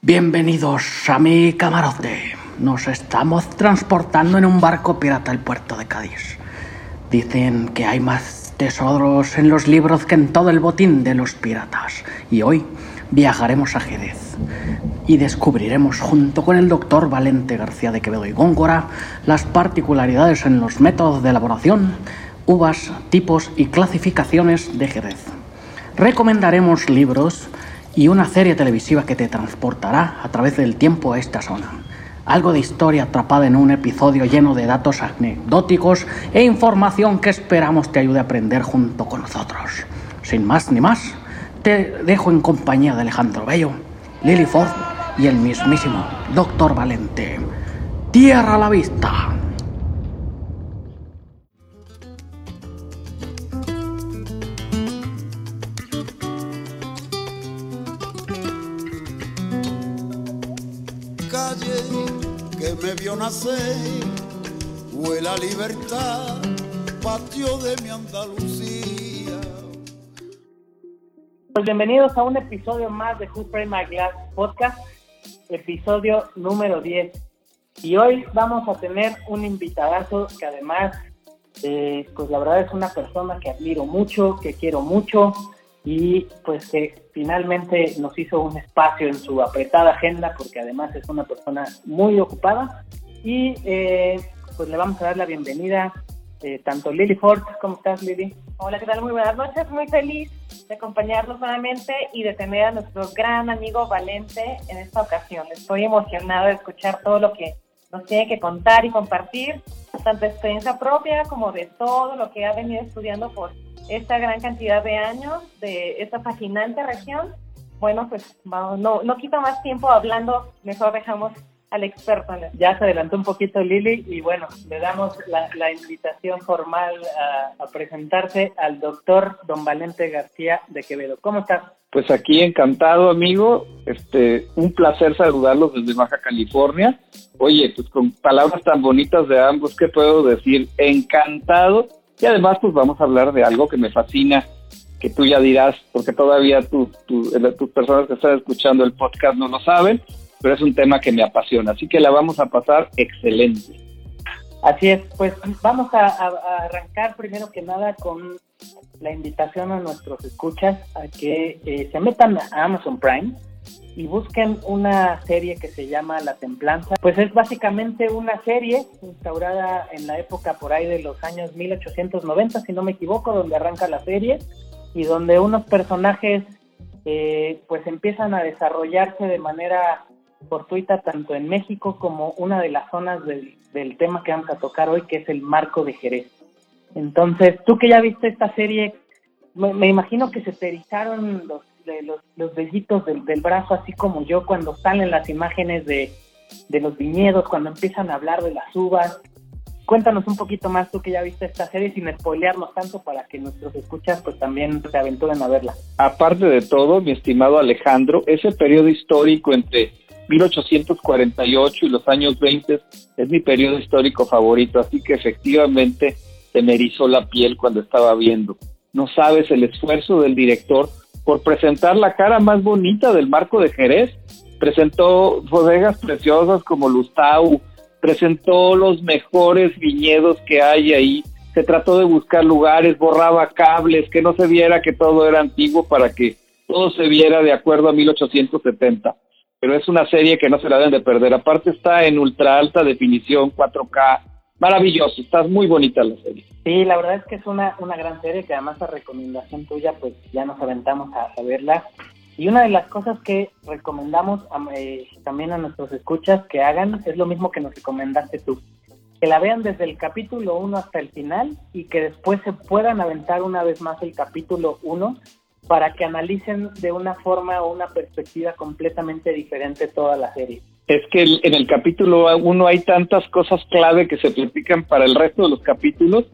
Bienvenidos a mi camarote. Nos estamos transportando en un barco pirata al puerto de Cádiz. Dicen que hay más tesoros en los libros que en todo el botín de los piratas. Y hoy viajaremos a Jerez y descubriremos junto con el doctor Valente García de Quevedo y Góngora las particularidades en los métodos de elaboración, uvas, tipos y clasificaciones de Jerez. Recomendaremos libros y una serie televisiva que te transportará a través del tiempo a esta zona. Algo de historia atrapada en un episodio lleno de datos anecdóticos e información que esperamos te ayude a aprender junto con nosotros. Sin más ni más, te dejo en compañía de Alejandro Bello, Lily Ford y el mismísimo Doctor Valente. Tierra a la vista. Vio nacer, fue la libertad, patio de mi Andalucía. Pues bienvenidos a un episodio más de Who Framed My Glass Podcast, episodio número 10. Y hoy vamos a tener un invitadazo que además, eh, pues la verdad es una persona que admiro mucho, que quiero mucho y pues que finalmente nos hizo un espacio en su apretada agenda porque además es una persona muy ocupada. Y eh, pues le vamos a dar la bienvenida eh, tanto Lily Ford, ¿cómo estás Lily? Hola, ¿qué tal? Muy buenas noches, muy feliz de acompañarnos nuevamente y de tener a nuestro gran amigo Valente en esta ocasión. Estoy emocionada de escuchar todo lo que nos tiene que contar y compartir, tanto experiencia propia como de todo lo que ha venido estudiando por esta gran cantidad de años de esta fascinante región. Bueno, pues vamos, no, no quito más tiempo hablando, mejor dejamos al experto. Ya se adelantó un poquito Lili y bueno, le damos la, la invitación formal a, a, presentarse al doctor don Valente García de Quevedo. ¿Cómo estás? Pues aquí encantado, amigo. Este, un placer saludarlos desde Baja California. Oye, pues con palabras tan bonitas de ambos, ¿qué puedo decir? Encantado. Y además, pues vamos a hablar de algo que me fascina, que tú ya dirás, porque todavía tú, tú, tus personas que están escuchando el podcast no lo saben, pero es un tema que me apasiona, así que la vamos a pasar excelente. Así es, pues vamos a, arrancar primero que nada con la invitación a nuestros escuchas a que eh, se metan a Amazon Prime y busquen una serie que se llama La Templanza. Pues es básicamente una serie instaurada en la época por ahí de los años 1890, si no me equivoco, donde arranca la serie y donde unos personajes eh, pues empiezan a desarrollarse de manera fortuita tanto en México como una de las zonas del, del, tema que vamos a tocar hoy, que es el marco de Jerez. Entonces, tú que ya viste esta serie, me, imagino que se te erizaron los, los, los vellitos del, del, brazo, así como yo cuando salen las imágenes de, de los viñedos, cuando empiezan a hablar de las uvas. Cuéntanos un poquito más tú que ya viste esta serie sin spoilearnos tanto para que nuestros escuchas pues también se aventuren a verla. Aparte de todo, mi estimado Alejandro, ese periodo histórico entre 1848 y los años 20 es mi periodo histórico favorito, así que efectivamente se me erizó la piel cuando estaba viendo. No sabes el esfuerzo del director por presentar la cara más bonita del marco de Jerez. Presentó bodegas preciosas como Lustau, presentó los mejores viñedos que hay ahí, se trató de buscar lugares, borraba cables, que no se viera que todo era antiguo para que todo se viera de acuerdo a 1870 pero es una serie que no se la deben de perder. Aparte está en ultra alta definición, 4K, maravilloso, está muy bonita la serie. Sí, la verdad es que es una, una gran serie que además a recomendación tuya pues ya nos aventamos a, a verla. Y una de las cosas que recomendamos eh, también a nuestros escuchas que hagan es lo mismo que nos recomendaste tú. Que la vean desde el capítulo 1 hasta el final y que después se puedan aventar una vez más el capítulo 1 para que analicen de una forma o una perspectiva completamente diferente toda la serie. Es que en el capítulo 1 hay tantas cosas clave que se platican para el resto de los capítulos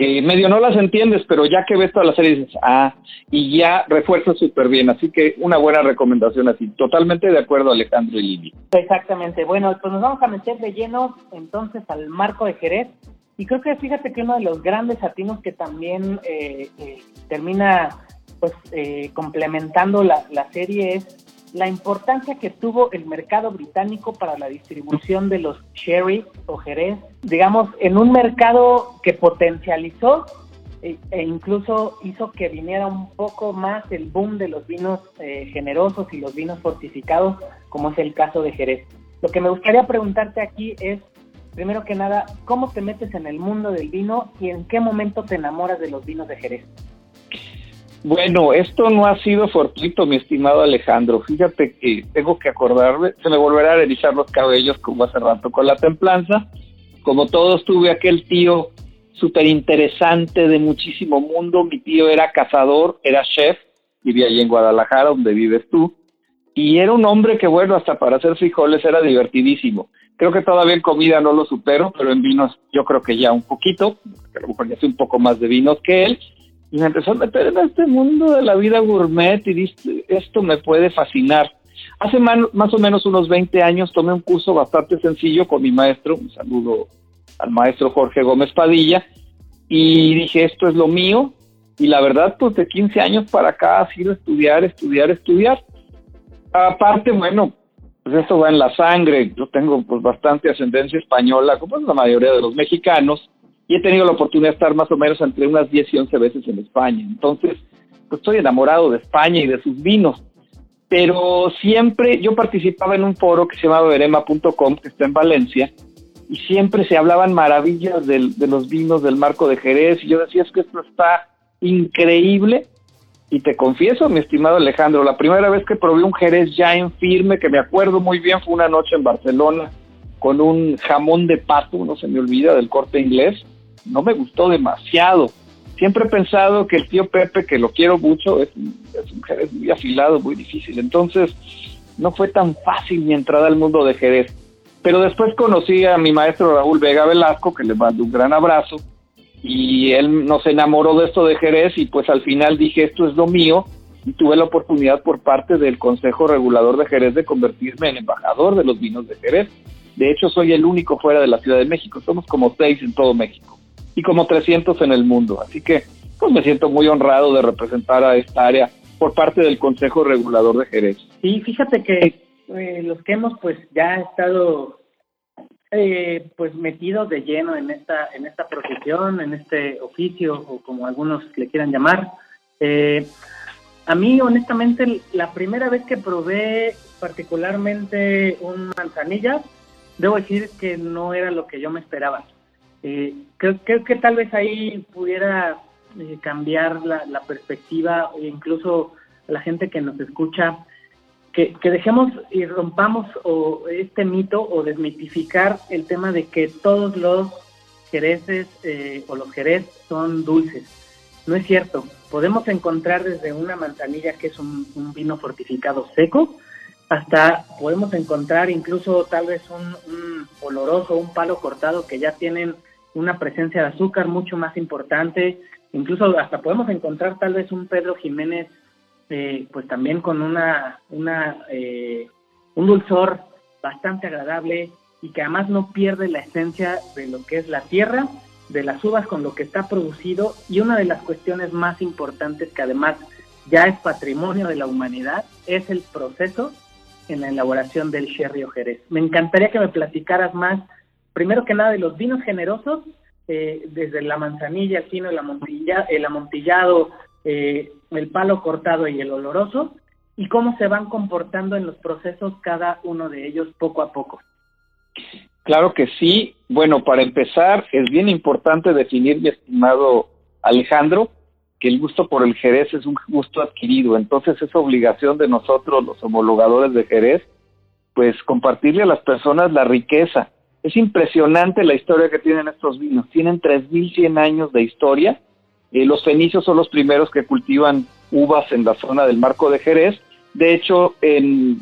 que medio no las entiendes, pero ya que ves toda la serie dices, ah, y ya refuerza súper bien. Así que una buena recomendación así. Totalmente de acuerdo, Alejandro y Lili. Exactamente. Bueno, pues nos vamos a meter de lleno entonces al marco de Jerez. Y creo que fíjate que uno de los grandes atinos que también eh, eh, termina pues eh, complementando la, la, serie es la importancia que tuvo el mercado británico para la distribución de los sherry o jerez, digamos, en un mercado que potencializó e, e incluso hizo que viniera un poco más el boom de los vinos eh, generosos y los vinos fortificados, como es el caso de Jerez. Lo que me gustaría preguntarte aquí es, primero que nada, ¿cómo te metes en el mundo del vino y en qué momento te enamoras de los vinos de Jerez? Bueno, esto no ha sido fortuito, mi estimado Alejandro. Fíjate que tengo que acordarme, se me volverá a erizar los cabellos como hace rato con la templanza. Como todos, tuve aquel tío súper interesante de muchísimo mundo. Mi tío era cazador, era chef, vivía allí en Guadalajara, donde vives tú. Y era un hombre que, bueno, hasta para hacer frijoles era divertidísimo. Creo que todavía en comida no lo supero, pero en vinos yo creo que ya un poquito, a lo mejor ya sé un poco más de vinos que él y me empezó a meter en este mundo de la vida gourmet y dije, esto me puede fascinar. Hace más o menos unos 20 años tomé un curso bastante sencillo con mi maestro, un saludo al maestro Jorge Gómez Padilla, y dije, esto es lo mío, y la verdad, pues de 15 años para acá ha sido estudiar, estudiar, estudiar. Aparte, bueno, pues esto va en la sangre, yo tengo pues bastante ascendencia española, como la mayoría de los mexicanos, y he tenido la oportunidad de estar más o menos entre unas 10 y 11 veces en España. Entonces, pues estoy enamorado de España y de sus vinos. Pero siempre yo participaba en un foro que se llamaba verema.com, que está en Valencia, y siempre se hablaban maravillas de los vinos del Marco de Jerez, y yo decía, es que esto está increíble, y te confieso, mi estimado Alejandro, la primera vez que probé un Jerez ya en firme, que me acuerdo muy bien, fue una noche en Barcelona, con un jamón de pato, no se me olvida, del corte inglés, no me gustó demasiado. Siempre he pensado que el tío Pepe, que lo quiero mucho, es, un Jerez muy afilado, muy difícil. Entonces, no fue tan fácil mi entrada al mundo de Jerez. Pero después conocí a mi maestro Raúl Vega Velasco, que le mando un gran abrazo, y él nos enamoró de esto de Jerez y pues al final dije, esto es lo mío, y tuve la oportunidad por parte del Consejo Regulador de Jerez de convertirme en embajador de los vinos de Jerez. De hecho, soy el único fuera de la Ciudad de México, somos como seis en todo México y como 300 en el mundo. Así que pues me siento muy honrado de representar a esta área por parte del Consejo Regulador de Jerez. Sí, fíjate que eh, los que hemos pues ya estado eh, pues metidos de lleno en esta en esta profesión, en este oficio o como algunos le quieran llamar. Eh, a mí honestamente la primera vez que probé particularmente un manzanilla, debo decir que no era lo que yo me esperaba. Eh, creo, que tal vez ahí pudiera eh, cambiar la, perspectiva e incluso la gente que nos escucha, que, dejemos y rompamos o, este mito o desmitificar el tema de que todos los jereces eh, o los jerez son dulces. No es cierto. Podemos encontrar desde una manzanilla que es un, vino fortificado seco, hasta podemos encontrar incluso tal vez un oloroso, un palo cortado que ya tienen una presencia de azúcar mucho más importante, incluso hasta podemos encontrar tal vez un Pedro Jiménez, eh, pues también con una, una eh, un dulzor bastante agradable y que además no pierde la esencia de lo que es la tierra, de las uvas con lo que está producido y una de las cuestiones más importantes que además ya es patrimonio de la humanidad es el proceso en la elaboración del sherry o jerez. Me encantaría que me platicaras más primero que nada de los vinos generosos, eh, desde la manzanilla, el fino, el, amontilla, el amontillado, eh, el palo cortado y el oloroso, y cómo se van comportando en los procesos cada uno de ellos poco a poco. Claro que sí. Bueno, para empezar, es bien importante definir, mi estimado Alejandro, que el gusto por el Jerez es un gusto adquirido. Entonces es obligación de nosotros, los homologadores de Jerez, pues compartirle a las personas la riqueza es impresionante la historia que tienen estos vinos. Tienen 3.100 años de historia. Eh, los fenicios son los primeros que cultivan uvas en la zona del Marco de Jerez. De hecho, en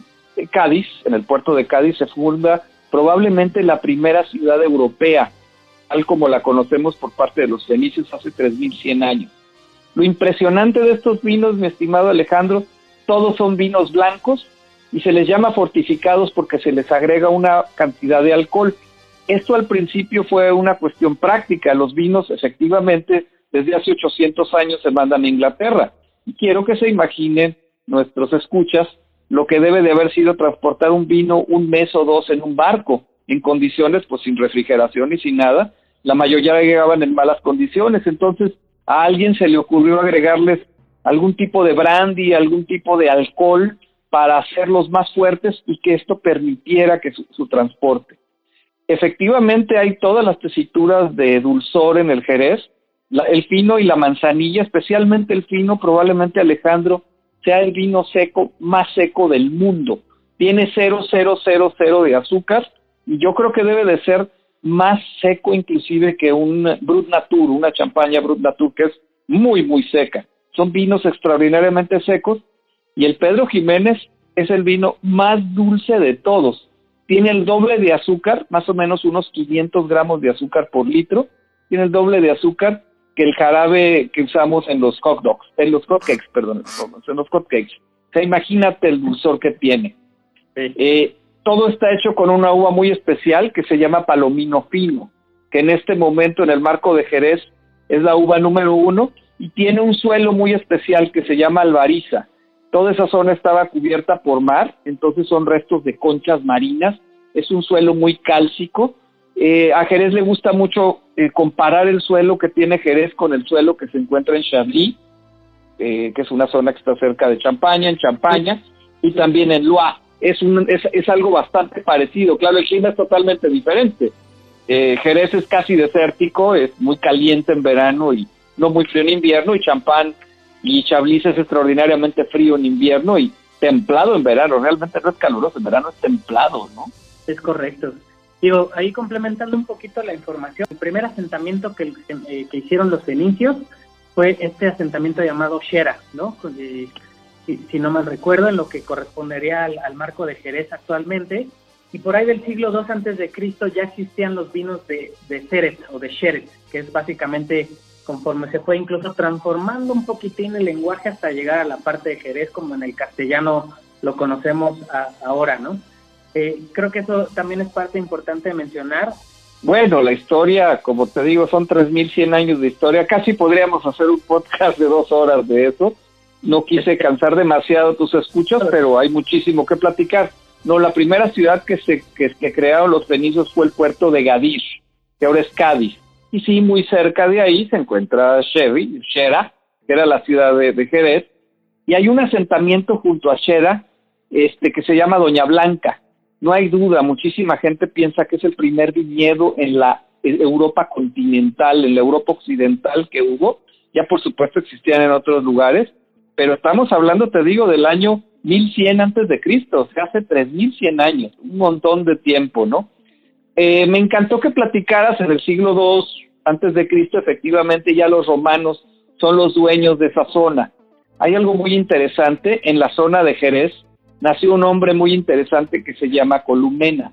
Cádiz, en el puerto de Cádiz, se funda probablemente la primera ciudad europea, tal como la conocemos por parte de los fenicios hace 3.100 años. Lo impresionante de estos vinos, mi estimado Alejandro, todos son vinos blancos y se les llama fortificados porque se les agrega una cantidad de alcohol. Esto al principio fue una cuestión práctica. Los vinos efectivamente desde hace 800 años se mandan a Inglaterra. Y quiero que se imaginen nuestros escuchas lo que debe de haber sido transportar un vino un mes o dos en un barco, en condiciones pues sin refrigeración y sin nada. La mayoría llegaban en malas condiciones, entonces a alguien se le ocurrió agregarles algún tipo de brandy, algún tipo de alcohol para hacerlos más fuertes y que esto permitiera que su, transporte. Efectivamente hay todas las tesituras de dulzor en el Jerez, el fino y la manzanilla, especialmente el fino, probablemente Alejandro sea el vino seco más seco del mundo. Tiene 0,000 de azúcar y yo creo que debe de ser más seco inclusive que un Brut Natur, una champaña Brut Natur que es muy, muy seca. Son vinos extraordinariamente secos y el Pedro Jiménez es el vino más dulce de todos. Tiene el doble de azúcar, más o menos unos 500 gramos de azúcar por litro. Tiene el doble de azúcar que el jarabe que usamos en los hot dogs, en los hotcakes, perdón, en los hotcakes. O sea, imagínate el dulzor que tiene. Eh, todo está hecho con una uva muy especial que se llama Palomino Fino, que en este momento en el marco de Jerez es la uva número uno y tiene un suelo muy especial que se llama Albariza. Toda esa zona estaba cubierta por mar, entonces son restos de conchas marinas. Es un suelo muy cálcico. Eh, a Jerez le gusta mucho eh, comparar el suelo que tiene Jerez con el suelo que se encuentra en Chablis, eh, que es una zona que está cerca de Champaña, en Champaña, y también en Loire. Es, un, es, es algo bastante parecido. Claro, el clima es totalmente diferente. Jerez es casi desértico, es muy caliente en verano y no muy frío en invierno, y Champán y Chablis es extraordinariamente frío en invierno y templado en verano. Realmente no es caluroso, en verano es templado, ¿no? Es correcto. Digo, ahí complementando un poquito la información, el primer asentamiento que, eh, hicieron los fenicios fue este asentamiento llamado Shera, ¿no? Eh, si, no mal recuerdo, en lo que correspondería al, marco de Jerez actualmente. Y por ahí del siglo II antes de Cristo ya existían los vinos de, de Ceret o de Sheret, que es básicamente conforme se fue incluso transformando un poquitín el lenguaje hasta llegar a la parte de Jerez como en el castellano lo conocemos ahora, ¿no? Eh, creo que eso también es parte importante de mencionar. Bueno, la historia, como te digo, son 3.100 años de historia. Casi podríamos hacer un podcast de dos horas de eso. No quise cansar demasiado tus escuchas, pero hay muchísimo que platicar. No, la primera ciudad que se que, que crearon los fenicios fue el puerto de Gadish, que ahora es Cádiz y sí, muy cerca de ahí se encuentra Chevy, Shera, que era la ciudad de, Jerez, y hay un asentamiento junto a Shera este, que se llama Doña Blanca. No hay duda, muchísima gente piensa que es el primer viñedo en la Europa continental, en la Europa occidental que hubo. Ya por supuesto existían en otros lugares, pero estamos hablando, te digo, del año 1100 antes de Cristo, o sea, hace 3100 años, un montón de tiempo, ¿no? Eh, me encantó que platicaras en el siglo II antes de Cristo, efectivamente ya los romanos son los dueños de esa zona. Hay algo muy interesante, en la zona de Jerez nació un hombre muy interesante que se llama Columena.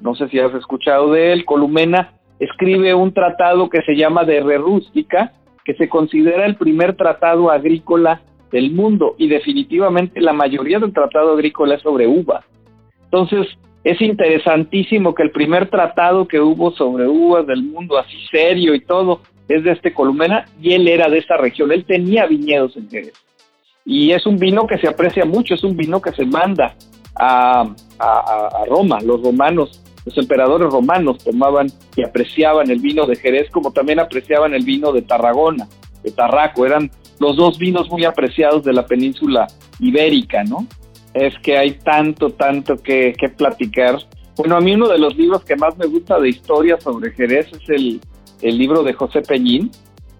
No sé si has escuchado de él. Columena escribe un tratado que se llama de Rústica, que se considera el primer tratado agrícola del mundo y definitivamente la mayoría del tratado agrícola es sobre uva. Entonces, es interesantísimo que el primer tratado que hubo sobre uvas del mundo, así serio y todo, es de este Columena y él era de esta región, él tenía viñedos en Jerez. Y es un vino que se aprecia mucho, es un vino que se manda a, a, Roma, los romanos, los emperadores romanos tomaban y apreciaban el vino de Jerez como también apreciaban el vino de Tarragona, de Tarraco, eran los dos vinos muy apreciados de la península ibérica, ¿no? Es que hay tanto, tanto que, platicar. Bueno, a mí uno de los libros que más me gusta de historia sobre Jerez es el, libro de José Peñín,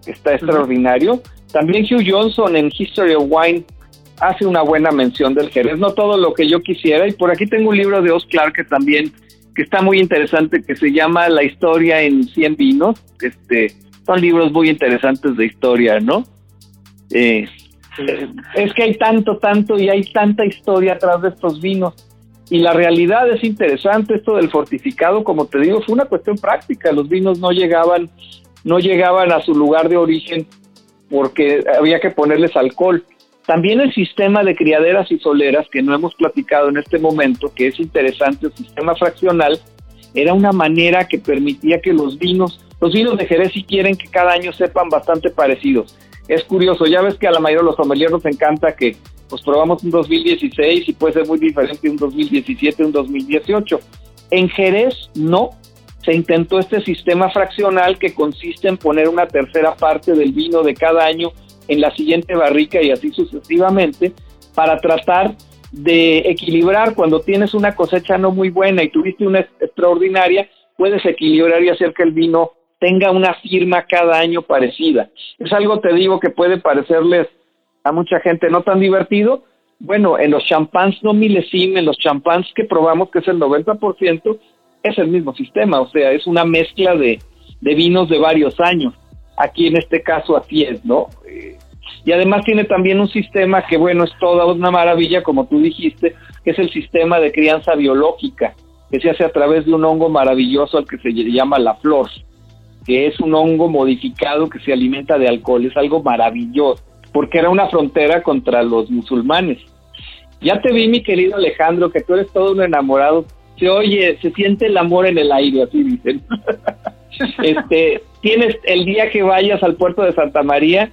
que está extraordinario. También Hugh Johnson en History of Wine hace una buena mención del Jerez, no todo lo que yo quisiera. Y por aquí tengo un libro de Os Clark que también que está muy interesante, que se llama La historia en 100 vinos. Este, son libros muy interesantes de historia, ¿no? Eh, es que hay tanto, tanto y hay tanta historia atrás de estos vinos. Y la realidad es interesante, esto del fortificado, como te digo, fue una cuestión práctica. Los vinos no llegaban, no llegaban a su lugar de origen porque había que ponerles alcohol. También el sistema de criaderas y soleras, que no hemos platicado en este momento, que es interesante, el sistema fraccional, era una manera que permitía que los vinos, los vinos de Jerez si quieren que cada año sepan bastante parecidos es curioso, ya ves que a la mayoría de los sommeliers nos encanta que pues probamos un 2016 y puede ser muy diferente un 2017, un 2018. En Jerez no, se intentó este sistema fraccional que consiste en poner una tercera parte del vino de cada año en la siguiente barrica y así sucesivamente para tratar de equilibrar cuando tienes una cosecha no muy buena y tuviste una extraordinaria, puedes equilibrar y hacer que el vino tenga una firma cada año parecida. Es algo, te digo, que puede parecerles a mucha gente no tan divertido. Bueno, en los champans no milesim, en los champans que probamos, que es el 90%, es el mismo sistema, o sea, es una mezcla de, de vinos de varios años. Aquí en este caso así es, ¿no? Eh, y además tiene también un sistema que, bueno, es toda una maravilla, como tú dijiste, que es el sistema de crianza biológica, que se hace a través de un hongo maravilloso al que se llama la flor, que es un hongo modificado que se alimenta de alcohol, es algo maravilloso, porque era una frontera contra los musulmanes. Ya te vi, mi querido Alejandro, que tú eres todo un enamorado. Se oye, se siente el amor en el aire, así dicen. este, tienes el día que vayas al puerto de Santa María,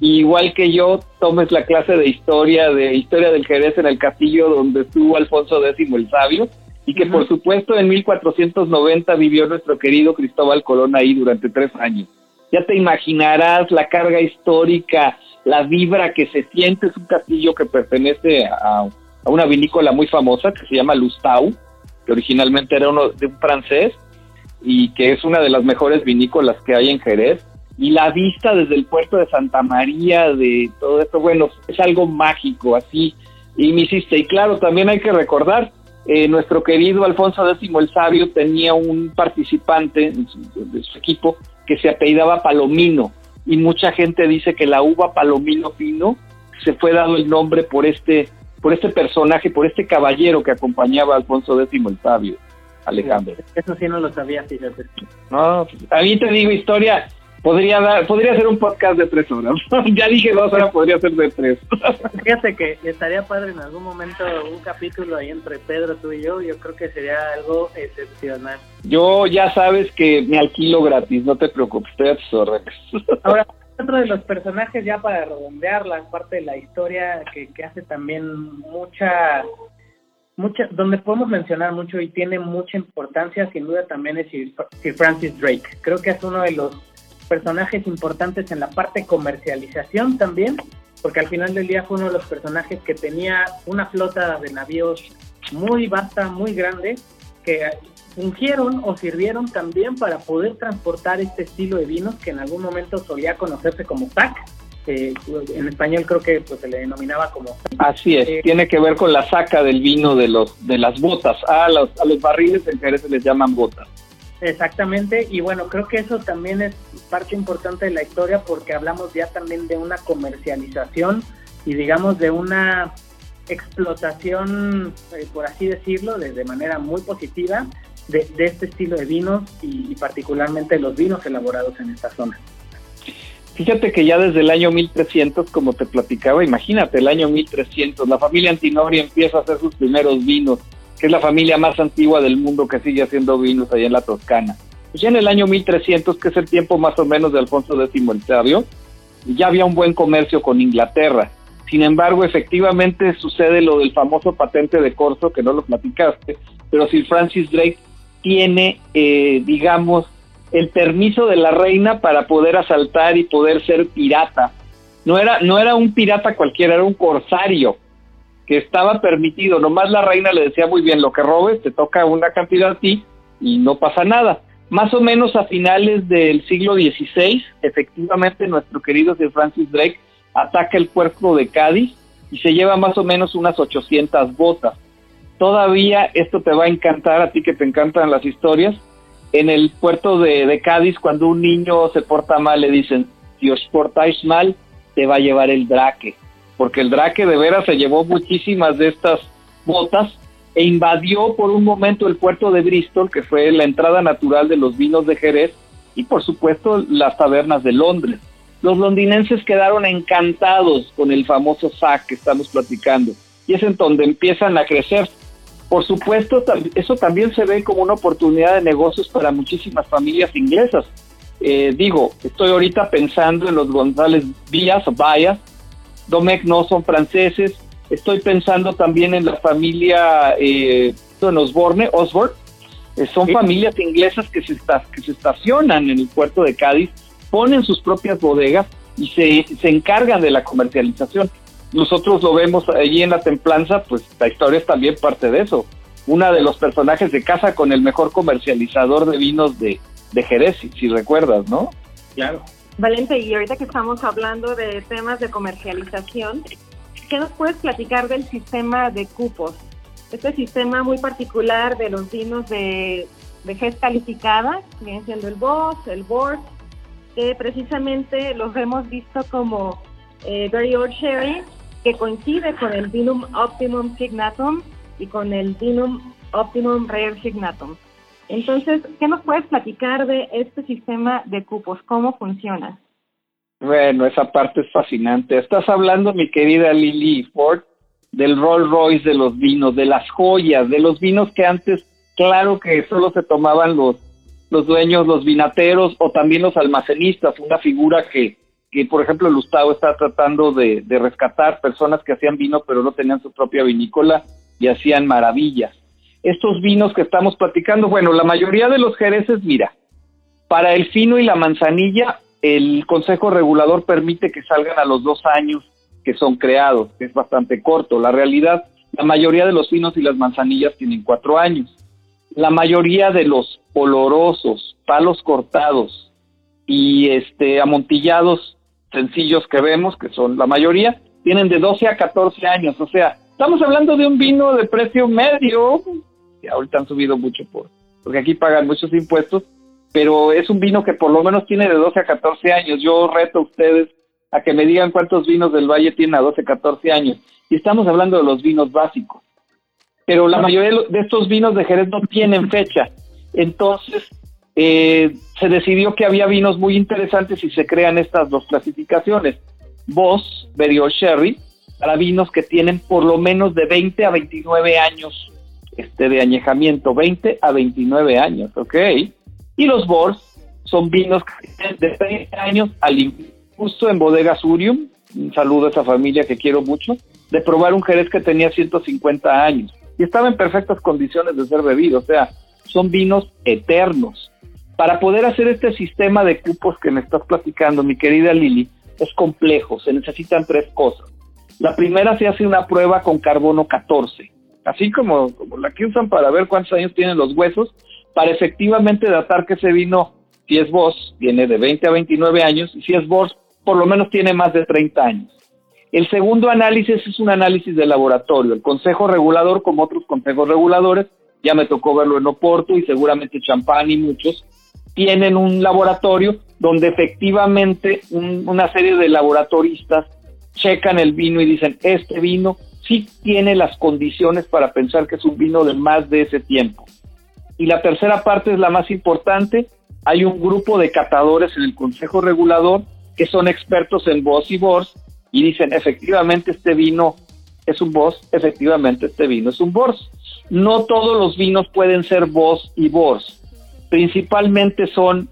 igual que yo, tomes la clase de historia, de historia del Jerez en el castillo donde estuvo Alfonso X el Sabio, y que por supuesto en 1490 vivió nuestro querido Cristóbal Colón ahí durante tres años. Ya te imaginarás la carga histórica, la vibra que se siente, es un castillo que pertenece a, una vinícola muy famosa que se llama Lustau, que originalmente era uno de un francés y que es una de las mejores vinícolas que hay en Jerez. Y la vista desde el puerto de Santa María, de todo esto, bueno, es algo mágico, así, y me hiciste, y claro, también hay que recordar, eh, nuestro querido Alfonso X el Sabio tenía un participante de su equipo que se apellidaba Palomino, y mucha gente dice que la uva Palomino Fino se fue dado el nombre por este, por este personaje, por este caballero que acompañaba a Alfonso X el Sabio. Alejandro. Eso sí no lo sabía, fíjate. No, a mí te digo historia, podría dar, podría ser un podcast de tres horas. ya dije dos horas, podría ser de tres. Fíjate que estaría padre en algún momento un capítulo ahí entre Pedro, tú y yo. Yo creo que sería algo excepcional. Yo ya sabes que me alquilo gratis, no te preocupes, estoy a tus Ahora, otro de los personajes, ya para redondear la parte de la historia que, que hace también mucha mucha, donde podemos mencionar mucho y tiene mucha importancia, sin duda también es Sir Francis Drake. Creo que es uno de los personajes importantes en la parte comercialización también, porque al final del día fue uno de los personajes que tenía una flota de navíos muy vasta, muy grande, que fungieron o sirvieron también para poder transportar este estilo de vinos que en algún momento solía conocerse como TAC. en español creo que pues, se le denominaba como así es eh, tiene que ver con la saca del vino de los de las botas a los a los barriles en Jerez se les llaman botas Exactamente, y bueno, creo que eso también es parte importante de la historia porque hablamos ya también de una comercialización y digamos de una explotación, eh, por así decirlo, de, manera muy positiva de, este estilo de vinos y, particularmente los vinos elaborados en esta zona. Fíjate que ya desde el año 1300, como te platicaba, imagínate, el año 1300, la familia Antinori empieza a hacer sus primeros vinos que es la familia más antigua del mundo que sigue haciendo vinos allá en la Toscana. Pues ya en el año 1300, que es el tiempo más o menos de Alfonso X el Sabio, ya había un buen comercio con Inglaterra. Sin embargo, efectivamente sucede lo del famoso patente de corso, que no lo platicaste, pero Sir Francis Drake tiene, eh, digamos, el permiso de la reina para poder asaltar y poder ser pirata. No era, no era un pirata cualquiera, era un corsario que estaba permitido, nomás la reina le decía muy bien, lo que robes te toca una cantidad a ti y no pasa nada. Más o menos a finales del siglo XVI, efectivamente nuestro querido Sir Francis Drake ataca el puerto de Cádiz y se lleva más o menos unas 800 botas. Todavía esto te va a encantar a ti que te encantan las historias. En el puerto de, de Cádiz, cuando un niño se porta mal, le dicen, si os portáis mal, te va a llevar el draque porque el Drake de veras se llevó muchísimas de estas botas e invadió por un momento el puerto de Bristol, que fue la entrada natural de los vinos de Jerez, y por supuesto las tabernas de Londres. Los londinenses quedaron encantados con el famoso sac que estamos platicando, y es en donde empiezan a crecer. Por supuesto, eso también se ve como una oportunidad de negocios para muchísimas familias inglesas. Eh, digo, estoy ahorita pensando en los González Díaz o Bayas, Domecq no son franceses, Estoy pensando también en la familia eh, Osborne, Osborne. Eh, son familias inglesas que se, que se estacionan en el puerto de Cádiz, ponen sus propias bodegas y se, se encargan de la comercialización. Nosotros lo vemos allí en la templanza, pues la historia es también parte de eso. Una de los personajes de casa con el mejor comercializador de vinos de, de Jerez, si recuerdas, ¿no? Claro. Valente, y ahorita que estamos hablando de temas de comercialización, ¿qué nos puedes platicar del sistema de cupos? Este sistema muy particular de los vinos de vejez calificada, vienen siendo el Boss, el Board, que precisamente los hemos visto como eh, Very Old Sherry, que coincide con el Vinum Optimum Signatum y con el Vinum Optimum Rare Signatum. Entonces, ¿qué nos puedes platicar de este sistema de cupos? ¿Cómo funciona? Bueno, esa parte es fascinante. Estás hablando, mi querida Lily Ford, del Rolls Royce de los vinos, de las joyas, de los vinos que antes, claro que solo se tomaban los, los dueños, los vinateros o también los almacenistas, una figura que, que por ejemplo, Gustavo está tratando de, de rescatar personas que hacían vino pero no tenían su propia vinícola y hacían maravillas estos vinos que estamos platicando? Bueno, la mayoría de los jereces, mira, para el fino y la manzanilla, el Consejo Regulador permite que salgan a los dos años que son creados, que es bastante corto. La realidad, la mayoría de los finos y las manzanillas tienen cuatro años. La mayoría de los olorosos, palos cortados y este amontillados sencillos que vemos, que son la mayoría, tienen de 12 a 14 años. O sea, estamos hablando de un vino de precio medio, ahorita han subido mucho por, porque aquí pagan muchos impuestos, pero es un vino que por lo menos tiene de 12 a 14 años. Yo reto a ustedes a que me digan cuántos vinos del Valle tienen a 12, 14 años. Y estamos hablando de los vinos básicos. Pero la mayoría de estos vinos de Jerez no tienen fecha. Entonces, eh, se decidió que había vinos muy interesantes y se crean estas dos clasificaciones. Voss, Berio Sherry, para vinos que tienen por lo menos de 20 a 29 años este, de añejamiento, 20 a 29 años, ¿ok? Y los Bors son vinos de 30 años al justo en Bodega Surium, un saludo a esa familia que quiero mucho, de probar un Jerez que tenía 150 años y estaba en perfectas condiciones de ser bebido, o sea, son vinos eternos. Para poder hacer este sistema de cupos que me estás platicando, mi querida Lili, es complejo, se necesitan tres cosas. La primera se hace una prueba con carbono 14 así como, la que usan para ver cuántos años tienen los huesos, para efectivamente datar que ese vino, si es vos, tiene de 20 a 29 años, y si es vos, por lo menos tiene más de 30 años. El segundo análisis es un análisis de laboratorio. El Consejo Regulador, como otros consejos reguladores, ya me tocó verlo en Oporto y seguramente Champán y muchos, tienen un laboratorio donde efectivamente una serie de laboratoristas checan el vino y dicen, este vino sí tiene las condiciones para pensar que es un vino de más de ese tiempo. Y la tercera parte es la más importante. Hay un grupo de catadores en el Consejo Regulador que son expertos en Boss y Bors y dicen, efectivamente este vino es un Boss, efectivamente este vino es un Bors. No todos los vinos pueden ser Boss y Bors. Principalmente son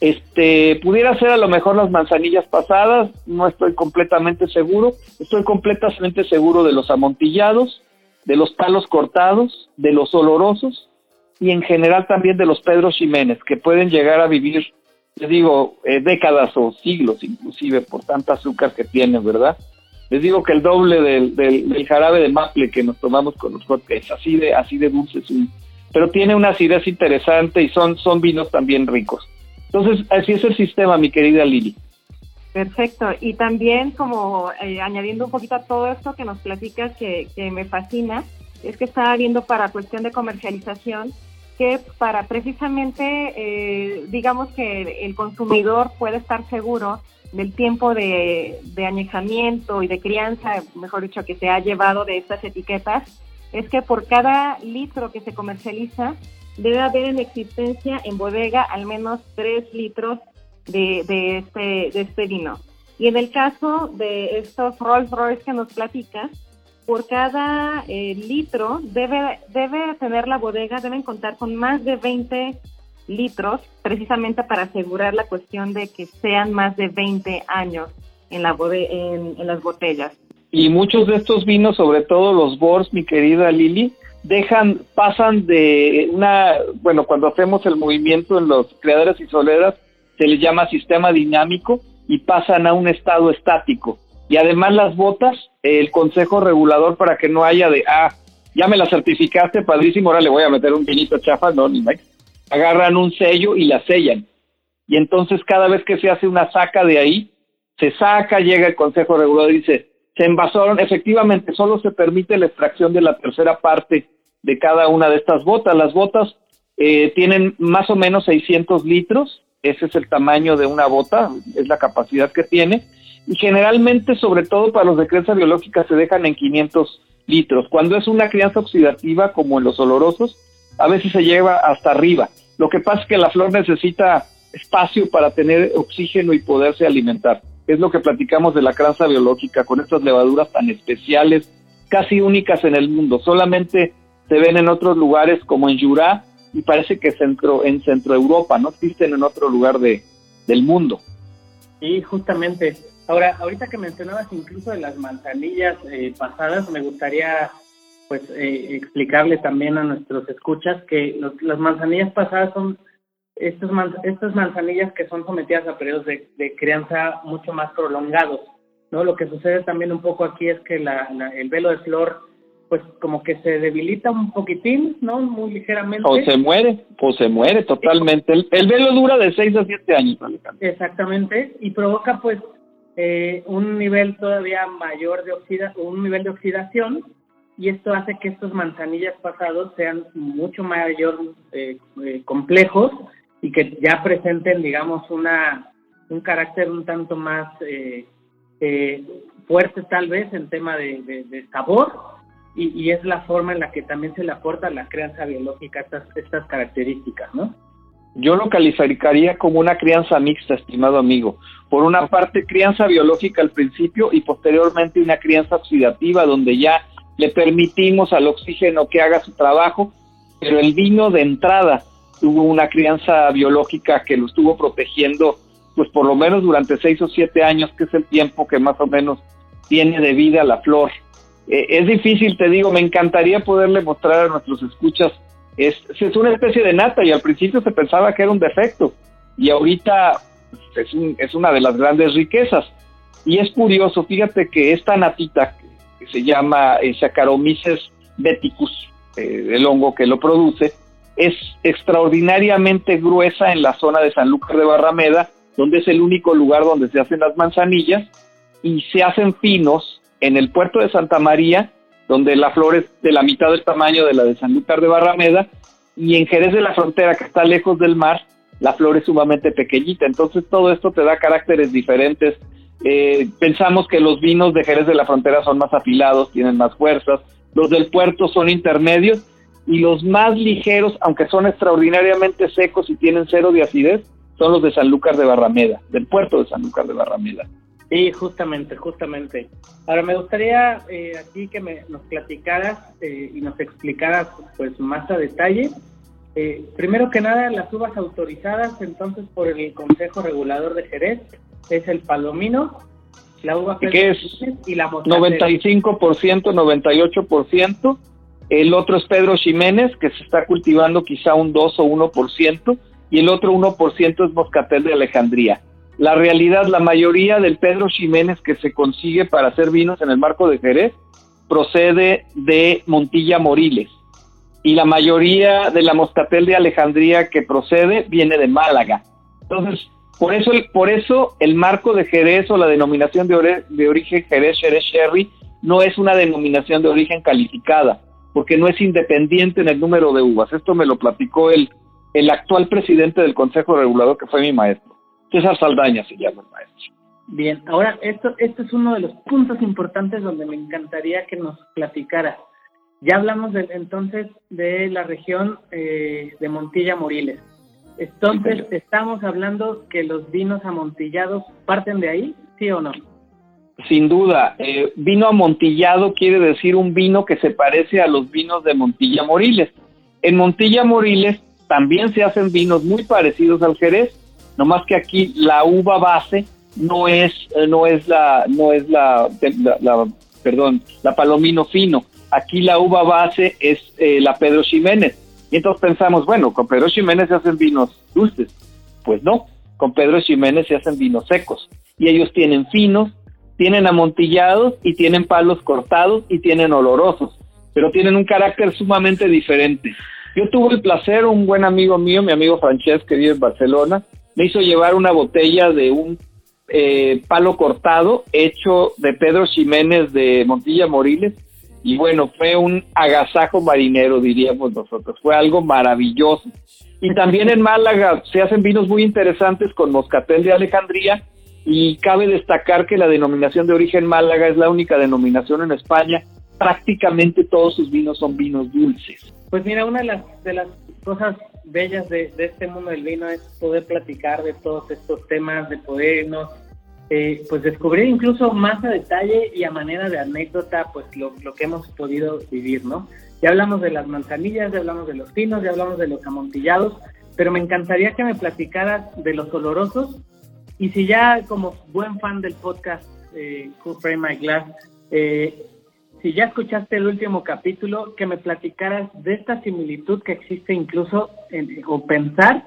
este, pudiera ser a lo mejor las manzanillas pasadas, no estoy completamente seguro. Estoy completamente seguro de los amontillados, de los palos cortados, de los olorosos y en general también de los Pedro Jiménez, que pueden llegar a vivir, les digo, eh, décadas o siglos inclusive por tanta azúcar que tienen, ¿verdad? Les digo que el doble del, jarabe de maple que nos tomamos con los es así de, así de dulce, pero tiene una acidez interesante y son, son vinos también ricos. Entonces, así es el sistema, mi querida Lili. Perfecto. Y también, como eh, añadiendo un poquito a todo esto que nos platicas, que, me fascina, es que estaba viendo para cuestión de comercialización que para precisamente, eh, digamos que el consumidor puede estar seguro del tiempo de, de, añejamiento y de crianza, mejor dicho, que se ha llevado de estas etiquetas, es que por cada litro que se comercializa debe haber en existencia en bodega al menos 3 litros de, de, este, de este vino. Y en el caso de estos Rolls Royce que nos platicas, por cada eh, litro debe, debe tener la bodega, deben contar con más de 20 litros, precisamente para asegurar la cuestión de que sean más de 20 años en, la en, en las botellas. Y muchos de estos vinos, sobre todo los Bors, mi querida Lili, dejan, pasan de una, bueno, cuando hacemos el movimiento en los creadores y soleras, se les llama sistema dinámico y pasan a un estado estático. Y además las botas, el consejo regulador para que no haya de, ah, ya me la certificaste, padrísimo, ahora le voy a meter un vinito chafa, no, ni más. Agarran un sello y la sellan. Y entonces cada vez que se hace una saca de ahí, se saca, llega el consejo regulador y dice, se envasaron, efectivamente, solo se permite la extracción de la tercera parte de cada una de estas botas. Las botas eh, tienen más o menos 600 litros, ese es el tamaño de una bota, es la capacidad que tiene, y generalmente, sobre todo para los de crianza biológica, se dejan en 500 litros. Cuando es una crianza oxidativa, como en los olorosos, a veces se lleva hasta arriba. Lo que pasa es que la flor necesita espacio para tener oxígeno y poderse alimentar. Es lo que platicamos de la crianza biológica con estas levaduras tan especiales, casi únicas en el mundo. Solamente se ven en otros lugares como en Jura y parece que centro, en Centro Europa, no existen en otro lugar de, del mundo. Sí, justamente. Ahora, ahorita que mencionabas incluso de las manzanillas eh, pasadas, me gustaría pues eh, explicarle también a nuestros escuchas que las manzanillas pasadas son estos estas manzanillas que son sometidas a periodos de, crianza mucho más prolongados. ¿no? Lo que sucede también un poco aquí es que la, el velo de flor pues como que se debilita un poquitín, ¿no? Muy ligeramente. O se muere, o se muere totalmente. El, velo dura de 6 a 7 años, Exactamente, y provoca pues eh, un nivel todavía mayor de oxida un nivel de oxidación, y esto hace que estos manzanillas pasados sean mucho mayor eh, eh, complejos y que ya presenten, digamos, una un carácter un tanto más fuerte tal vez en tema de, de sabor y, es la forma en la que también se le aporta a la crianza biológica estas, estas características, ¿no? Yo lo calificaría como una crianza mixta, estimado amigo. Por una parte, crianza biológica al principio y posteriormente una crianza oxidativa donde ya le permitimos al oxígeno que haga su trabajo, pero el vino de entrada tuvo una crianza biológica que lo estuvo protegiendo, pues por lo menos durante seis o siete años, que es el tiempo que más o menos tiene de vida la flor. Eh, es difícil, te digo, me encantaría poderle mostrar a nuestros escuchas. Es, es una especie de nata y al principio se pensaba que era un defecto y ahorita es, es una de las grandes riquezas. Y es curioso, fíjate que esta natita que se llama eh, Saccharomyces beticus, eh, el hongo que lo produce, es extraordinariamente gruesa en la zona de Sanlúcar de Barrameda, donde es el único lugar donde se hacen las manzanillas y se hacen finos en el puerto de Santa María, donde la flor es de la mitad del tamaño de la de Sanlúcar de Barrameda, y en Jerez de la Frontera, que está lejos del mar, la flor es sumamente pequeñita. Entonces todo esto te da caracteres diferentes. Eh, pensamos que los vinos de Jerez de la Frontera son más afilados, tienen más fuerzas. Los del puerto son intermedios y los más ligeros, aunque son extraordinariamente secos y tienen cero de acidez, son los de Sanlúcar de Barrameda, del puerto de Sanlúcar de Barrameda. Sí, justamente, justamente. Ahora me gustaría eh, aquí que me, nos platicaras eh, y nos explicaras pues más a detalle. Eh, primero que nada, las uvas autorizadas entonces por el Consejo Regulador de Jerez es el palomino, la uva que es y la 95%, 98%. El otro es Pedro Ximénez, que se está cultivando quizá un 2 o 1%, y el otro 1% es Moscatel de Alejandría. La realidad, la mayoría del Pedro Ximénez que se consigue para hacer vinos en el marco de Jerez procede de Montilla Moriles y la mayoría de la moscatel de Alejandría que procede viene de Málaga. Entonces, por eso el, por eso el marco de Jerez o la denominación de, de origen Jerez Jerez Sherry no es una denominación de origen calificada, porque no es independiente en el número de uvas. Esto me lo platicó el, el actual presidente del Consejo Regulador, que fue mi maestro. César Saldaña se llama el maestro. Bien, ahora esto, esto es uno de los puntos importantes donde me encantaría que nos platicara. Ya hablamos de, entonces de la región eh, de Montilla Moriles. Entonces, ¿estamos hablando que los vinos amontillados parten de ahí, sí o no? Sin duda, eh, vino amontillado quiere decir un vino que se parece a los vinos de Montilla Moriles. En Montilla Moriles también se hacen vinos muy parecidos al Jerez, más que aquí la uva base no es, eh, no es la, no es la, perdón, la Palomino Fino. Aquí la uva base es eh, la Pedro Ximénez. Y entonces pensamos, bueno, con Pedro Ximénez se hacen vinos dulces. Pues no, con Pedro Ximénez se hacen vinos secos. Y ellos tienen finos, tienen amontillados y tienen palos cortados y tienen olorosos, pero tienen un carácter sumamente diferente. Yo tuve el placer, un buen amigo mío, mi amigo Francesc, que vive en Barcelona, me hizo llevar una botella de un eh, palo cortado hecho de Pedro Ximénez de Montilla Moriles. Y bueno, fue un agasajo marinero, diríamos nosotros. Fue algo maravilloso. Y también en Málaga se hacen vinos muy interesantes con moscatel de Alejandría. Y cabe destacar que la denominación de origen Málaga es la única denominación en España. Prácticamente todos sus vinos son vinos dulces. Pues mira, una de las, de las cosas bellas de, este mundo del vino es poder platicar de todos estos temas, de podernos eh, pues descubrir incluso más a detalle y a manera de anécdota pues lo, que hemos podido vivir, ¿no? Ya hablamos de las manzanillas, ya hablamos de los pinos, ya hablamos de los amontillados, pero me encantaría que me platicaras de los olorosos y si ya como buen fan del podcast eh, Who Frame My Glass, eh, si ya escuchaste el último capítulo, que me platicaras de esta similitud que existe incluso o pensar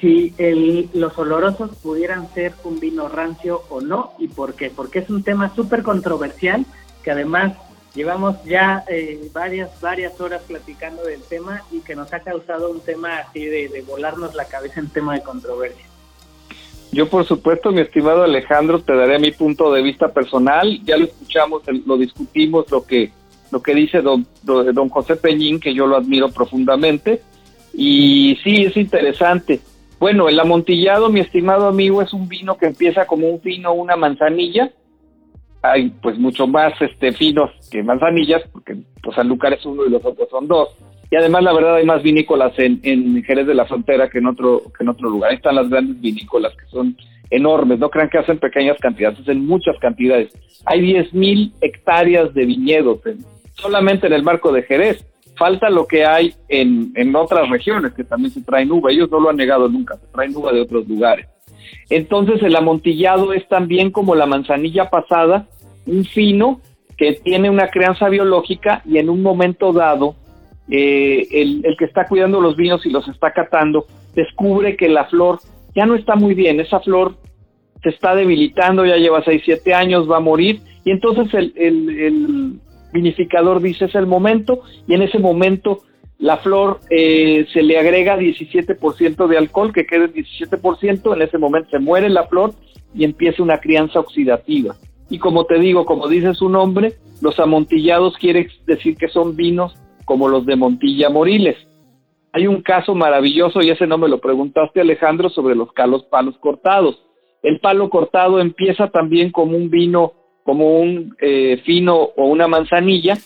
si el, los olorosos pudieran ser un vino rancio o no y por qué. Porque es un tema súper controversial que además llevamos ya eh, varias, varias horas platicando del tema y que nos ha causado un tema así de volarnos la cabeza en tema de controversia. Yo, por supuesto, mi estimado Alejandro, te daré mi punto de vista personal. Ya lo escuchamos, lo discutimos, lo que, lo que dice don, don José Peñín, que yo lo admiro profundamente. Y sí, es interesante. Bueno, el amontillado, mi estimado amigo, es un vino que empieza como un vino, una manzanilla. Hay pues mucho más este finos que manzanillas, porque pues Sanlúcar es uno y los otros son dos y además la verdad hay más vinícolas en, en Jerez de la Frontera que en otro que en otro lugar. Ahí están las grandes vinícolas que son enormes, no crean que hacen pequeñas cantidades, hacen muchas cantidades. Hay 10.000 hectáreas de viñedos solamente en el marco de Jerez. Falta lo que hay en, en otras regiones que también se traen uva. Ellos no lo han negado nunca, se traen uva de otros lugares. Entonces el amontillado es también como la manzanilla pasada, un fino que tiene una crianza biológica y en un momento dado eh, el, que está cuidando los vinos y los está catando, descubre que la flor ya no está muy bien, esa flor se está debilitando, ya lleva 6, 7 años, va a morir, y entonces el, el, vinificador dice es el momento, y en ese momento la flor eh, se le agrega 17% de alcohol, que quede 17%, en ese momento se muere la flor y empieza una crianza oxidativa. Y como te digo, como dice su nombre, los amontillados quiere decir que son vinos como los de Montilla Moriles. Hay un caso maravilloso, y ese no me lo preguntaste Alejandro, sobre los calos palos cortados. El palo cortado empieza también como un vino, como un eh, fino o una manzanilla,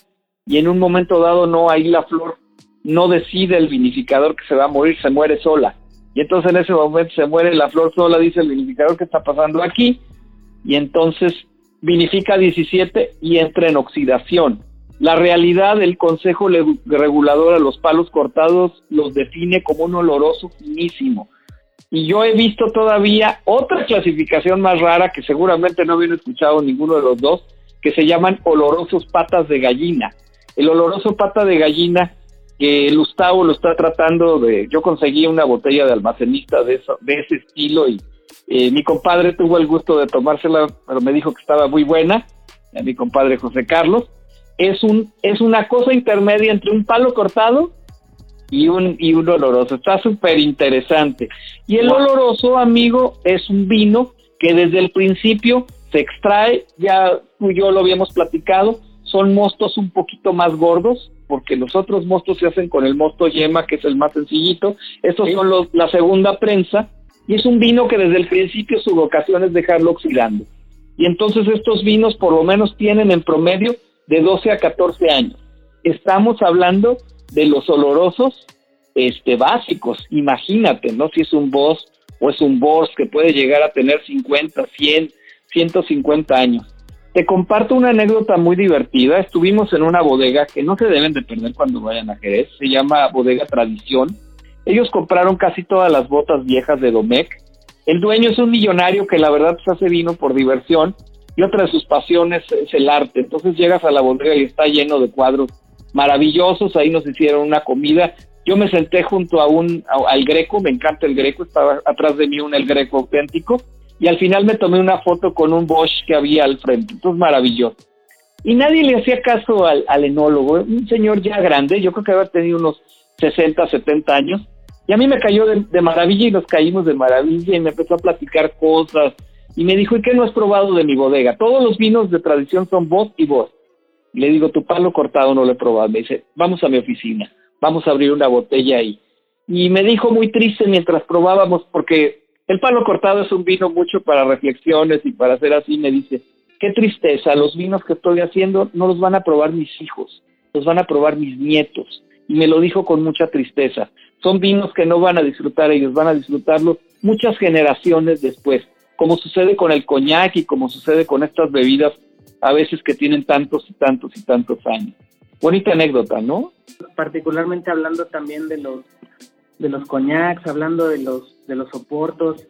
y en un momento dado no hay la flor, no decide el vinificador que se va a morir, se muere sola. Y entonces en ese momento se muere la flor sola, dice el vinificador que está pasando aquí, y entonces vinifica 17 y entra en oxidación. La realidad del Consejo Regulador a los palos cortados los define como un oloroso finísimo. Y yo he visto todavía otra clasificación más rara que seguramente no habían escuchado ninguno de los dos, que se llaman olorosos patas de gallina. El oloroso pata de gallina que el Gustavo lo está tratando de... Yo conseguí una botella de almacenista de, eso, de ese estilo y eh, mi compadre tuvo el gusto de tomársela, pero me dijo que estaba muy buena, mi compadre José Carlos es, un, es una cosa intermedia entre un palo cortado y un, y un oloroso. Está súper interesante. Y el oloroso, amigo, es un vino que desde el principio se extrae, ya tú y yo lo habíamos platicado, son mostos un poquito más gordos, porque los otros mostos se hacen con el mosto yema, que es el más sencillito. Estos son los, la segunda prensa, y es un vino que desde el principio su vocación es dejarlo oxidando. Y entonces estos vinos por lo menos tienen en promedio de 12 a 14 años. Estamos hablando de los olorosos este, básicos. Imagínate, ¿no? Si es un Boss o es un Boss que puede llegar a tener 50, 100, 150 años. Te comparto una anécdota muy divertida. Estuvimos en una bodega que no se deben de perder cuando vayan a Jerez. Se llama Bodega Tradición. Ellos compraron casi todas las botas viejas de Domecq. El dueño es un millonario que la verdad se hace vino por diversión y otra de sus pasiones es el arte. Entonces llegas a la bodega y está lleno de cuadros maravillosos, ahí nos hicieron una comida. Yo me senté junto a un al Greco, me encanta el Greco, estaba atrás de mí un el Greco auténtico y al final me tomé una foto con un Bosch que había al frente. Entonces maravilloso. Y nadie le hacía caso al, enólogo, un señor ya grande, yo creo que había tenido unos 60, 70 años, y a mí me cayó de, de maravilla y nos caímos de maravilla y me empezó a platicar cosas, y me dijo, ¿y qué no has probado de mi bodega? Todos los vinos de tradición son vos y vos. Le digo, tu palo cortado no lo he probado. Me dice, vamos a mi oficina, vamos a abrir una botella ahí. Y me dijo muy triste mientras probábamos, porque el palo cortado es un vino mucho para reflexiones y para hacer así. Me dice, qué tristeza, los vinos que estoy haciendo no los van a probar mis hijos, los van a probar mis nietos. Y me lo dijo con mucha tristeza. Son vinos que no van a disfrutar ellos, van a disfrutarlos muchas generaciones después como sucede con el coñac y como sucede con estas bebidas a veces que tienen tantos y tantos y tantos años. Bonita anécdota, ¿no? Particularmente hablando también de los de los coñacs, hablando de los de los soportos,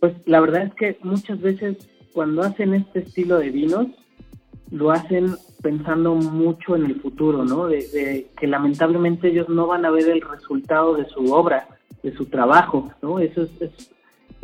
pues la verdad es que muchas veces cuando hacen este estilo de vinos lo hacen pensando mucho en el futuro, ¿no? De, que lamentablemente ellos no van a ver el resultado de su obra, de su trabajo, ¿no? Eso es es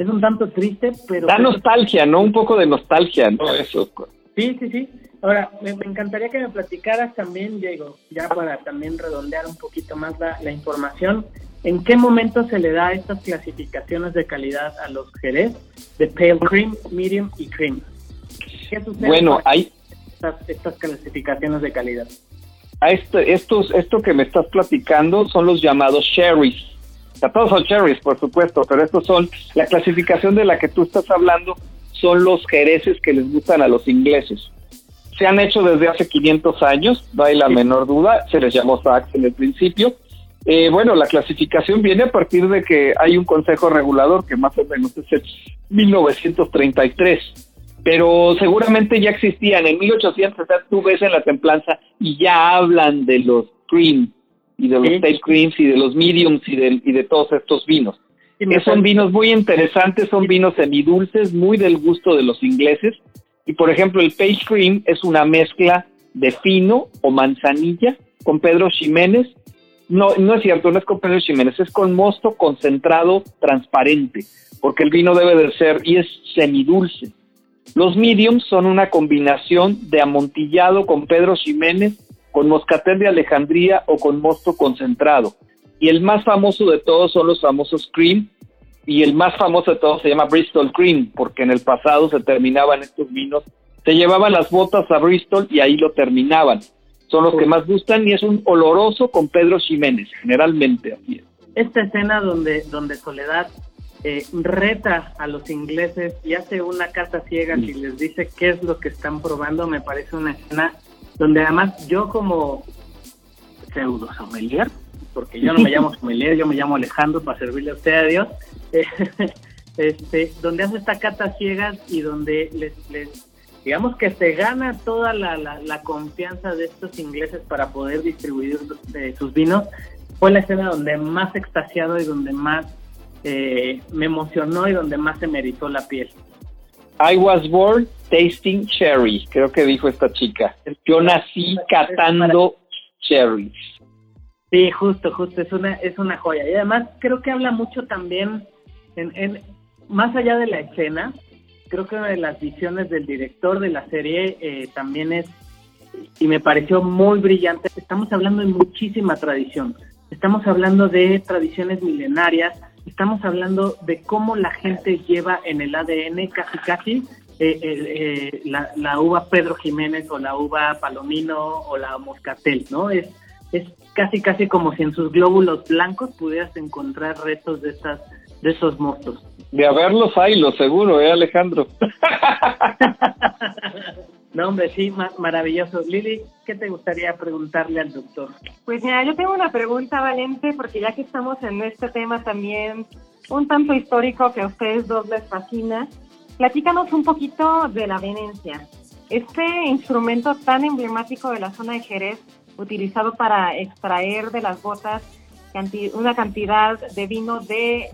un tanto triste, pero... Da nostalgia, ¿no? Un poco de nostalgia, ¿no? Eso. Sí, sí, sí. Ahora, me, encantaría que me platicaras también, Diego, ya para también redondear un poquito más la, información, ¿en qué momento se le da estas clasificaciones de calidad a los Jerez de Pale Cream, Medium y Cream? ¿Qué sucede bueno, hay... Estas, estas clasificaciones de calidad. A este, estos, esto que me estás platicando son los llamados sherries todos son cherries, por supuesto, pero estos son, la clasificación de la que tú estás hablando, son los jereces que les gustan a los ingleses. Se han hecho desde hace 500 años, no hay la menor duda, se les llamó SACS en el principio. Eh, bueno, la clasificación viene a partir de que hay un consejo regulador que más o menos es el 1933, pero seguramente ya existían en 1800, tú ves en la templanza y ya hablan de los cream, y de los sí. creams y de los mediums y de, y de todos estos vinos. que son vinos muy interesantes, son vinos semidulces, muy del gusto de los ingleses. Y por ejemplo, el Page Cream es una mezcla de fino o manzanilla con Pedro Ximénez. No, no es cierto, no es con Pedro Ximénez, es con mosto concentrado transparente, porque el vino debe de ser y es semidulce. Los mediums son una combinación de amontillado con Pedro Ximénez con moscatel de Alejandría o con mosto concentrado. Y el más famoso de todos son los famosos cream, y el más famoso de todos se llama Bristol Cream, porque en el pasado se terminaban estos vinos, se llevaban las botas a Bristol y ahí lo terminaban. Son los que más gustan y es un oloroso con Pedro Ximénez, generalmente así Esta escena donde, donde Soledad eh, reta a los ingleses y hace una carta ciega y les dice qué es lo que están probando, me parece una escena donde además yo como pseudo sommelier, porque yo no me llamo sommelier, yo me llamo Alejandro para servirle a usted a Dios, este, donde hace esta cata ciegas y donde les, digamos que se gana toda la, la, confianza de estos ingleses para poder distribuir sus vinos, fue la escena donde más extasiado y donde más eh, me emocionó y donde más se me erizó la piel. I was born tasting cherry, creo que dijo esta chica. Yo nací catando cherries. Sí, justo, justo, es una, es una joya. Y además creo que habla mucho también, en, más allá de la escena, creo que una de las visiones del director de la serie eh, también es, y me pareció muy brillante, estamos hablando de muchísima tradición, estamos hablando de tradiciones milenarias, estamos hablando de cómo la gente lleva en el ADN casi casi eh, eh, la, uva Pedro Jiménez o la uva Palomino o la Moscatel, ¿no? Es, es casi casi como si en sus glóbulos blancos pudieras encontrar restos de estas de esos mostos. De haberlos hay, lo seguro, ¿eh, Alejandro? No, hombre, sí, maravilloso. Lili, ¿qué te gustaría preguntarle al doctor? Pues mira, yo tengo una pregunta, Valente, porque ya que estamos en este tema también un tanto histórico que a ustedes dos les fascina, platícanos un poquito de la venencia. Este instrumento tan emblemático de la zona de Jerez, utilizado para extraer de las botas una cantidad de vino de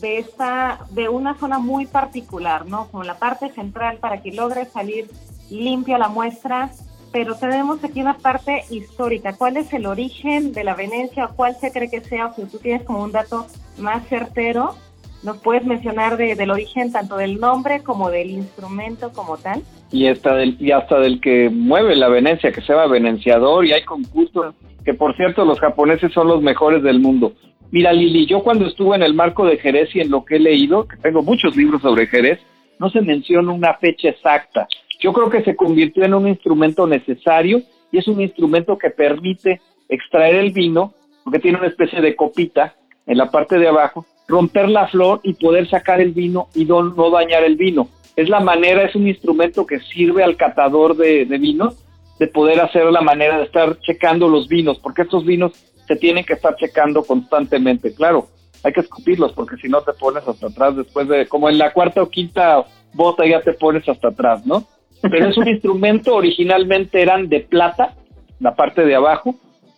de esta, de una zona muy particular, ¿no? Como la parte central para que logre salir limpia la muestra, pero tenemos aquí una parte histórica. ¿Cuál es el origen de la Venecia? ¿Cuál se cree que sea? O si tú tienes como un dato más certero, ¿nos puedes mencionar del origen tanto del nombre como del instrumento como tal? Y hasta del, y hasta del que mueve la Venecia, que se llama Venenciador, y hay concursos, que por cierto los japoneses son los mejores del mundo. Mira, Lili, yo cuando estuve en el marco de Jerez y en lo que he leído, que tengo muchos libros sobre Jerez, no se menciona una fecha exacta. Yo creo que se convirtió en un instrumento necesario y es un instrumento que permite extraer el vino, porque tiene una especie de copita en la parte de abajo, romper la flor y poder sacar el vino y no, dañar el vino. Es la manera, es un instrumento que sirve al catador de, de vinos de poder hacer la manera de estar checando los vinos, porque estos vinos se tienen que estar checando constantemente. Claro, hay que escupirlos porque si no te pones hasta atrás después de, como en la cuarta o quinta bota ya te pones hasta atrás, ¿no? Pero es un instrumento, originalmente eran de plata, la parte de abajo,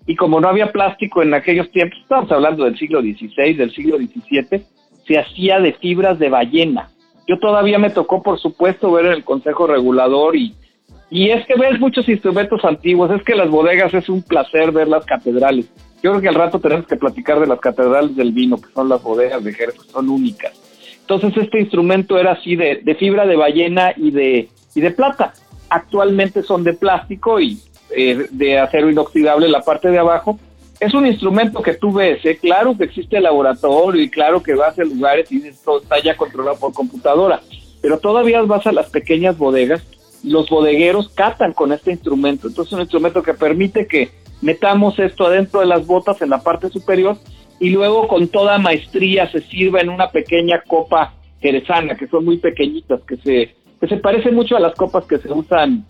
y como no había plástico en aquellos tiempos, estamos hablando del siglo XVI, del siglo XVII, se hacía de fibras de ballena. Yo todavía me tocó, por supuesto, ver el Consejo Regulador y, y es que ves muchos instrumentos antiguos, es que las bodegas es un placer ver las catedrales. Yo creo que al rato tenemos que platicar de las catedrales del vino, que son las bodegas de Jerez, que son únicas. Entonces este instrumento era así de, de fibra de ballena y de, y de plata. Actualmente son de plástico y eh, de acero inoxidable la parte de abajo. Es un instrumento que tú ves, ¿eh? claro que existe el laboratorio y claro que vas a lugares y todo está ya controlado por computadora, pero todavía vas a las pequeñas bodegas los bodegueros catan con este instrumento. Entonces es un instrumento que permite que metamos esto adentro de las botas en la parte superior y luego con toda maestría se sirva en una pequeña copa jerezana, que son muy pequeñitas, que se, que se parecen mucho a las copas que se usan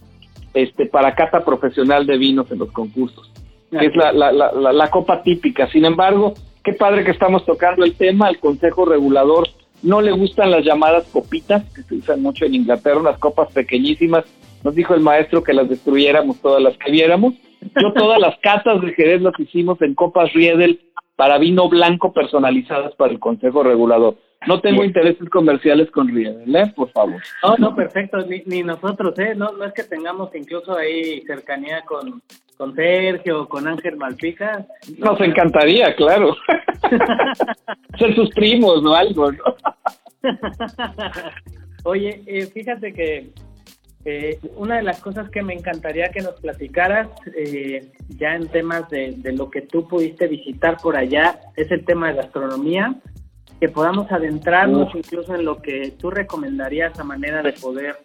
este, para cata profesional de vinos en los concursos, que es la, la, la, la copa típica. Sin embargo, qué padre que estamos tocando el tema, el Consejo Regulador no le gustan las llamadas copitas, que se usan mucho en Inglaterra, unas copas pequeñísimas. Nos dijo el maestro que las destruyéramos todas las que viéramos. Yo todas las catas de Jerez las hicimos en copas Riedel para vino blanco personalizadas para el Consejo Regulador. No tengo intereses comerciales con Riedel, ¿eh? Por favor. No, no, perfecto. Ni, nosotros, ¿eh? No, no es que tengamos incluso ahí cercanía con, con Sergio o con Ángel Malpica. Nos encantaría, claro. Ser sus primos, ¿no? Algo, ¿no? Oye, eh, fíjate que eh, una de las cosas que me encantaría que nos platicaras, eh, ya en temas de, lo que tú pudiste visitar por allá, es el tema de gastronomía, que podamos adentrarnos incluso en lo que tú recomendarías a manera de poder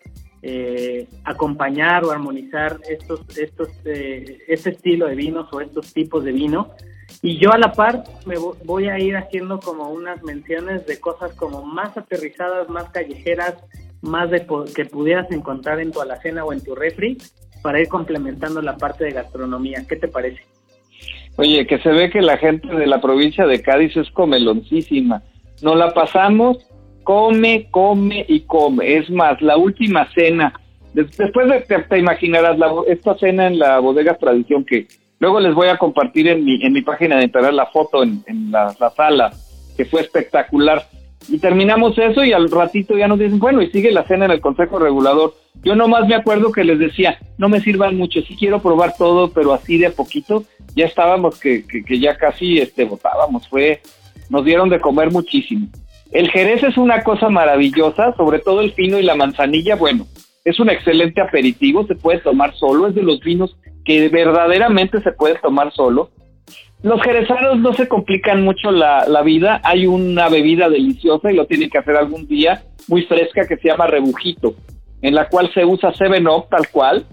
eh, acompañar o armonizar estos, estos, este estilo de vinos o estos tipos de vino. Y yo a la par me voy a ir haciendo como unas menciones de cosas como más aterrizadas, más callejeras, más de que pudieras encontrar en tu alacena o en tu refri para ir complementando la parte de gastronomía. ¿Qué te parece? Oye, que se ve que la gente de la provincia de Cádiz es comeloncísima. Nos la pasamos, come, come y come. Es más, la última cena, después de que te imaginarás la, esta cena en la bodega Tradición que luego les voy a compartir en mi, en mi página de internet la foto en, la sala, que fue espectacular y terminamos eso y al ratito ya nos dicen, bueno, y sigue la cena en el Consejo Regulador. Yo nomás me acuerdo que les decía, no me sirvan mucho, sí quiero probar todo, pero así de a poquito. Ya estábamos que, que, ya casi este, votábamos, fue, nos dieron de comer muchísimo. El Jerez es una cosa maravillosa, sobre todo el pino y la manzanilla, bueno, es un excelente aperitivo, se puede tomar solo, es de los vinos que verdaderamente se puede tomar solo. Los jerezanos no se complican mucho la, vida. Hay una bebida deliciosa y lo tienen que hacer algún día, muy fresca, que se llama rebujito, en la cual se usa Seven Up tal cual.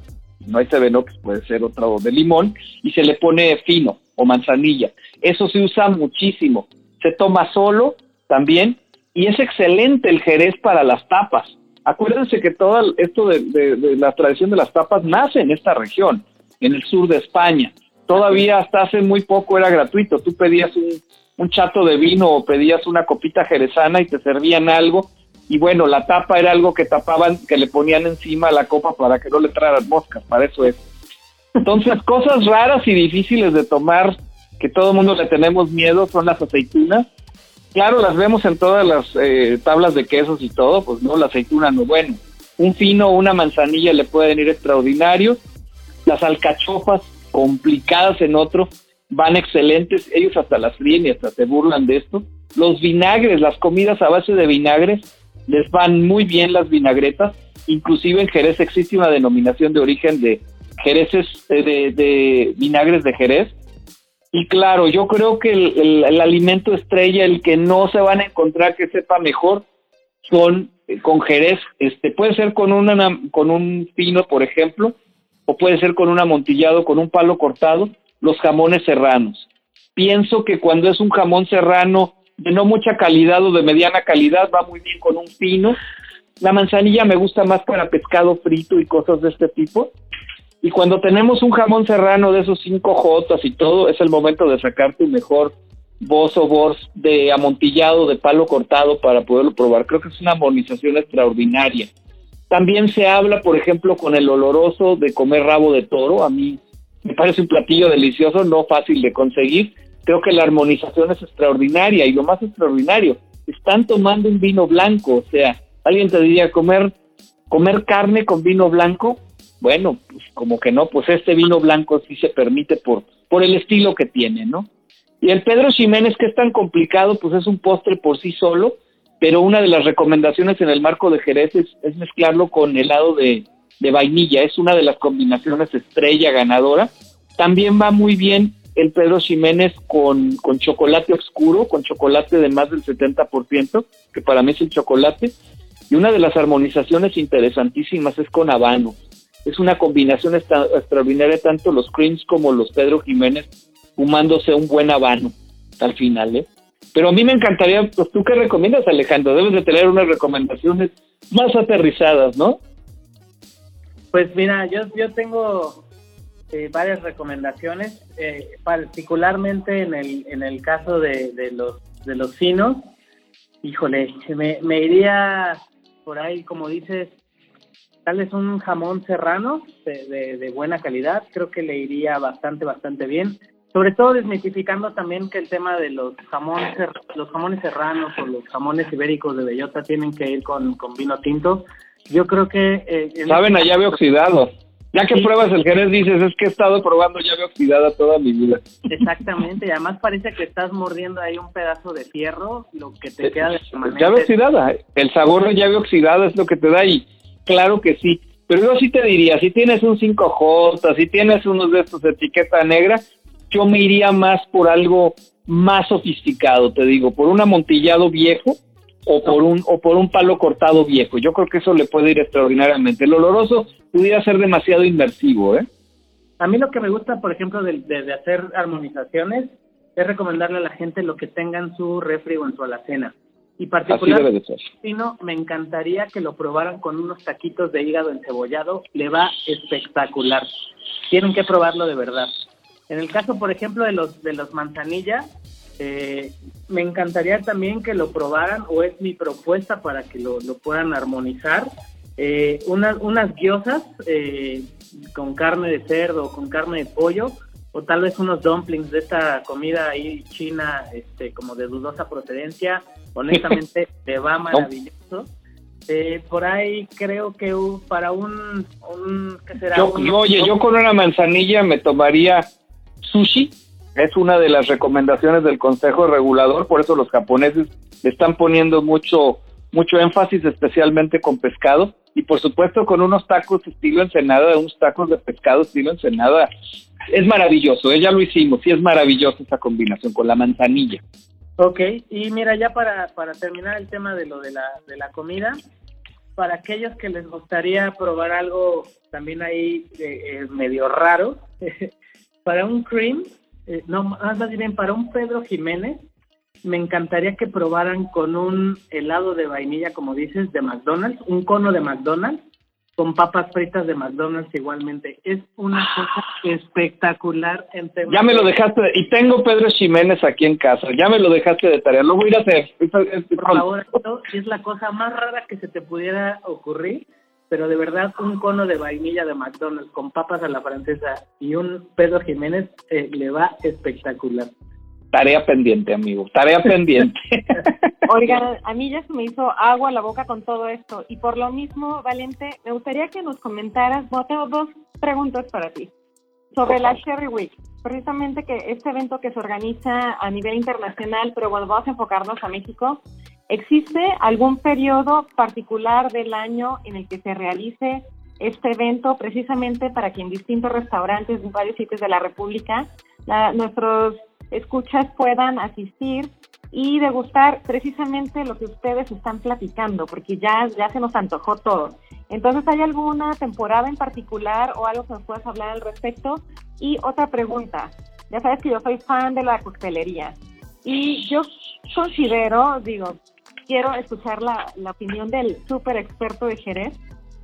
No hay Seven Up, puede ser otro de limón, y se le pone fino o manzanilla. Eso se usa muchísimo. Se toma solo también y es excelente el jerez para las tapas. Acuérdense que todo esto de la tradición de las tapas nace en esta región, en el sur de España todavía hasta hace muy poco era gratuito. Tú pedías un, chato de vino o pedías una copita jerezana y te servían algo. Y bueno, la tapa era algo que tapaban, que le ponían encima a la copa para que no le traran moscas, para eso es. Entonces, cosas raras y difíciles de tomar, que todo el mundo le tenemos miedo, son las aceitunas. Claro, las vemos en todas las eh, tablas de quesos y todo, pues no, la aceituna no, bueno. Un fino o una manzanilla le pueden ir extraordinarios. Las alcachofas complicadas en otro van excelentes. Ellos hasta las fríen y hasta se burlan de esto. Los vinagres, las comidas a base de vinagres, les van muy bien las vinagretas. Inclusive en Jerez existe una denominación de origen de Jereces, eh, de, de vinagres de Jerez, y claro, yo creo que el, alimento estrella, el que no se van a encontrar que sepa mejor, son eh, con jerez. Este, puede ser con, una, con un pino, por ejemplo, o puede ser con un amontillado, con un palo cortado, los jamones serranos. Pienso que cuando es un jamón serrano de no mucha calidad o de mediana calidad, va muy bien con un pino. La manzanilla me gusta más para pescado frito y cosas de este tipo. Y cuando tenemos un jamón serrano de esos cinco jotas y todo, es el momento de sacar tu mejor voz o voz de amontillado, de palo cortado para poderlo probar. Creo que es una armonización extraordinaria. También se habla, por ejemplo, con el oloroso de comer rabo de toro. A mí me parece un platillo delicioso, no fácil de conseguir. Creo que la armonización es extraordinaria y lo más extraordinario, están tomando un vino blanco. O sea, alguien te diría comer, comer carne con vino blanco bueno, pues como que no, pues este vino blanco sí se permite por, por el estilo que tiene, ¿no? Y el Pedro Ximénez, que es tan complicado, pues es un postre por sí solo, pero una de las recomendaciones en el marco de Jerez es, mezclarlo con helado de, de, vainilla, es una de las combinaciones estrella ganadora. También va muy bien el Pedro Ximénez con, chocolate oscuro, con chocolate de más del 70%, que para mí es el chocolate. Y una de las armonizaciones interesantísimas es con habano es una combinación extraordinaria, tanto los creams como los Pedro Jiménez, fumándose un buen habano al final, ¿eh? Pero a mí me encantaría, pues tú qué recomiendas, Alejandro, debes de tener unas recomendaciones más aterrizadas, ¿no? Pues mira, yo, yo tengo eh, varias recomendaciones, eh, particularmente en el, en el caso de, de, los, de los finos. Híjole, me, me iría por ahí, como dices, tal vez un jamón serrano de, buena calidad, creo que le iría bastante, bastante bien. Sobre todo desmitificando también que el tema de los jamones, los jamones serranos o los jamones ibéricos de bellota tienen que ir con, vino tinto. Yo creo que... Eh, Saben a llave oxidado. Ya que pruebas el Jerez, dices, es que he estado probando llave oxidada toda mi vida. Exactamente, y además parece que estás mordiendo ahí un pedazo de fierro, lo que te queda de Llave oxidada, el sabor de llave oxidada es lo que te da y claro que sí. Pero yo sí te diría, si tienes un 5J, si tienes unos de estos de etiqueta negra, yo me iría más por algo más sofisticado, te digo, por un amontillado viejo o por un o por un palo cortado viejo. Yo creo que eso le puede ir extraordinariamente. El oloroso pudiera ser demasiado inmersivo, ¿eh? A mí lo que me gusta, por ejemplo, de, de, hacer armonizaciones es recomendarle a la gente lo que tenga en su refri o en su alacena. Y particularmente, me encantaría que lo probaran con unos taquitos de hígado encebollado. Le va espectacular. Tienen que probarlo de verdad. En el caso, por ejemplo, de los de los manzanilla, eh, me encantaría también que lo probaran, o es mi propuesta para que lo, puedan armonizar. Eh, unas, unas guiosas eh, con carne de cerdo con carne de pollo, o tal vez unos dumplings de esta comida ahí china, este, como de dudosa procedencia, honestamente te va maravilloso. Eh, por ahí creo que para un, ¿qué será? Yo, oye, yo con una manzanilla me tomaría sushi. Es una de las recomendaciones del Consejo Regulador, por eso los japoneses están poniendo mucho mucho énfasis, especialmente con pescado. Y por supuesto con unos tacos estilo ensenada, unos tacos de pescado estilo ensenada. Es maravilloso, ¿eh? ya lo hicimos, y es maravilloso esa combinación con la manzanilla. Ok, y mira, ya para, para terminar el tema de lo de la, de la comida, para aquellos que les gustaría probar algo también ahí eh, eh, medio raro, para un cream, eh, no, más bien para un Pedro Jiménez, me encantaría que probaran con un helado de vainilla, como dices, de McDonald's, un cono de McDonald's, con papas fritas de McDonald's igualmente. Es una cosa espectacular. En ya me lo dejaste, y tengo Pedro Jiménez aquí en casa, ya me lo dejaste de tarea, lo voy a ir a hacer. Por favor, es la cosa más rara que se te pudiera ocurrir, pero de verdad un cono de vainilla de McDonald's con papas a la francesa y un Pedro Jiménez eh, le va espectacular. Tarea pendiente, amigo, tarea pendiente. Oigan, a mí ya se me hizo agua la boca con todo esto. Y por lo mismo, Valente, me gustaría que nos comentaras, bueno, tengo dos preguntas para ti. Sobre la Sherry Week, precisamente que este evento que se organiza a nivel internacional, pero bueno, vamos a enfocarnos a México. ¿Existe algún periodo particular del año en el que se realice este evento precisamente para que en distintos restaurantes de varios sitios de la República nuestros escuchas puedan asistir y degustar precisamente lo que ustedes están platicando, porque ya, ya se nos antojó todo. Entonces, ¿hay alguna temporada en particular o algo que nos puedas hablar al respecto? Y otra pregunta, ya sabes que yo soy fan de la coctelería y yo considero, digo, quiero escuchar la, opinión del súper experto de Jerez,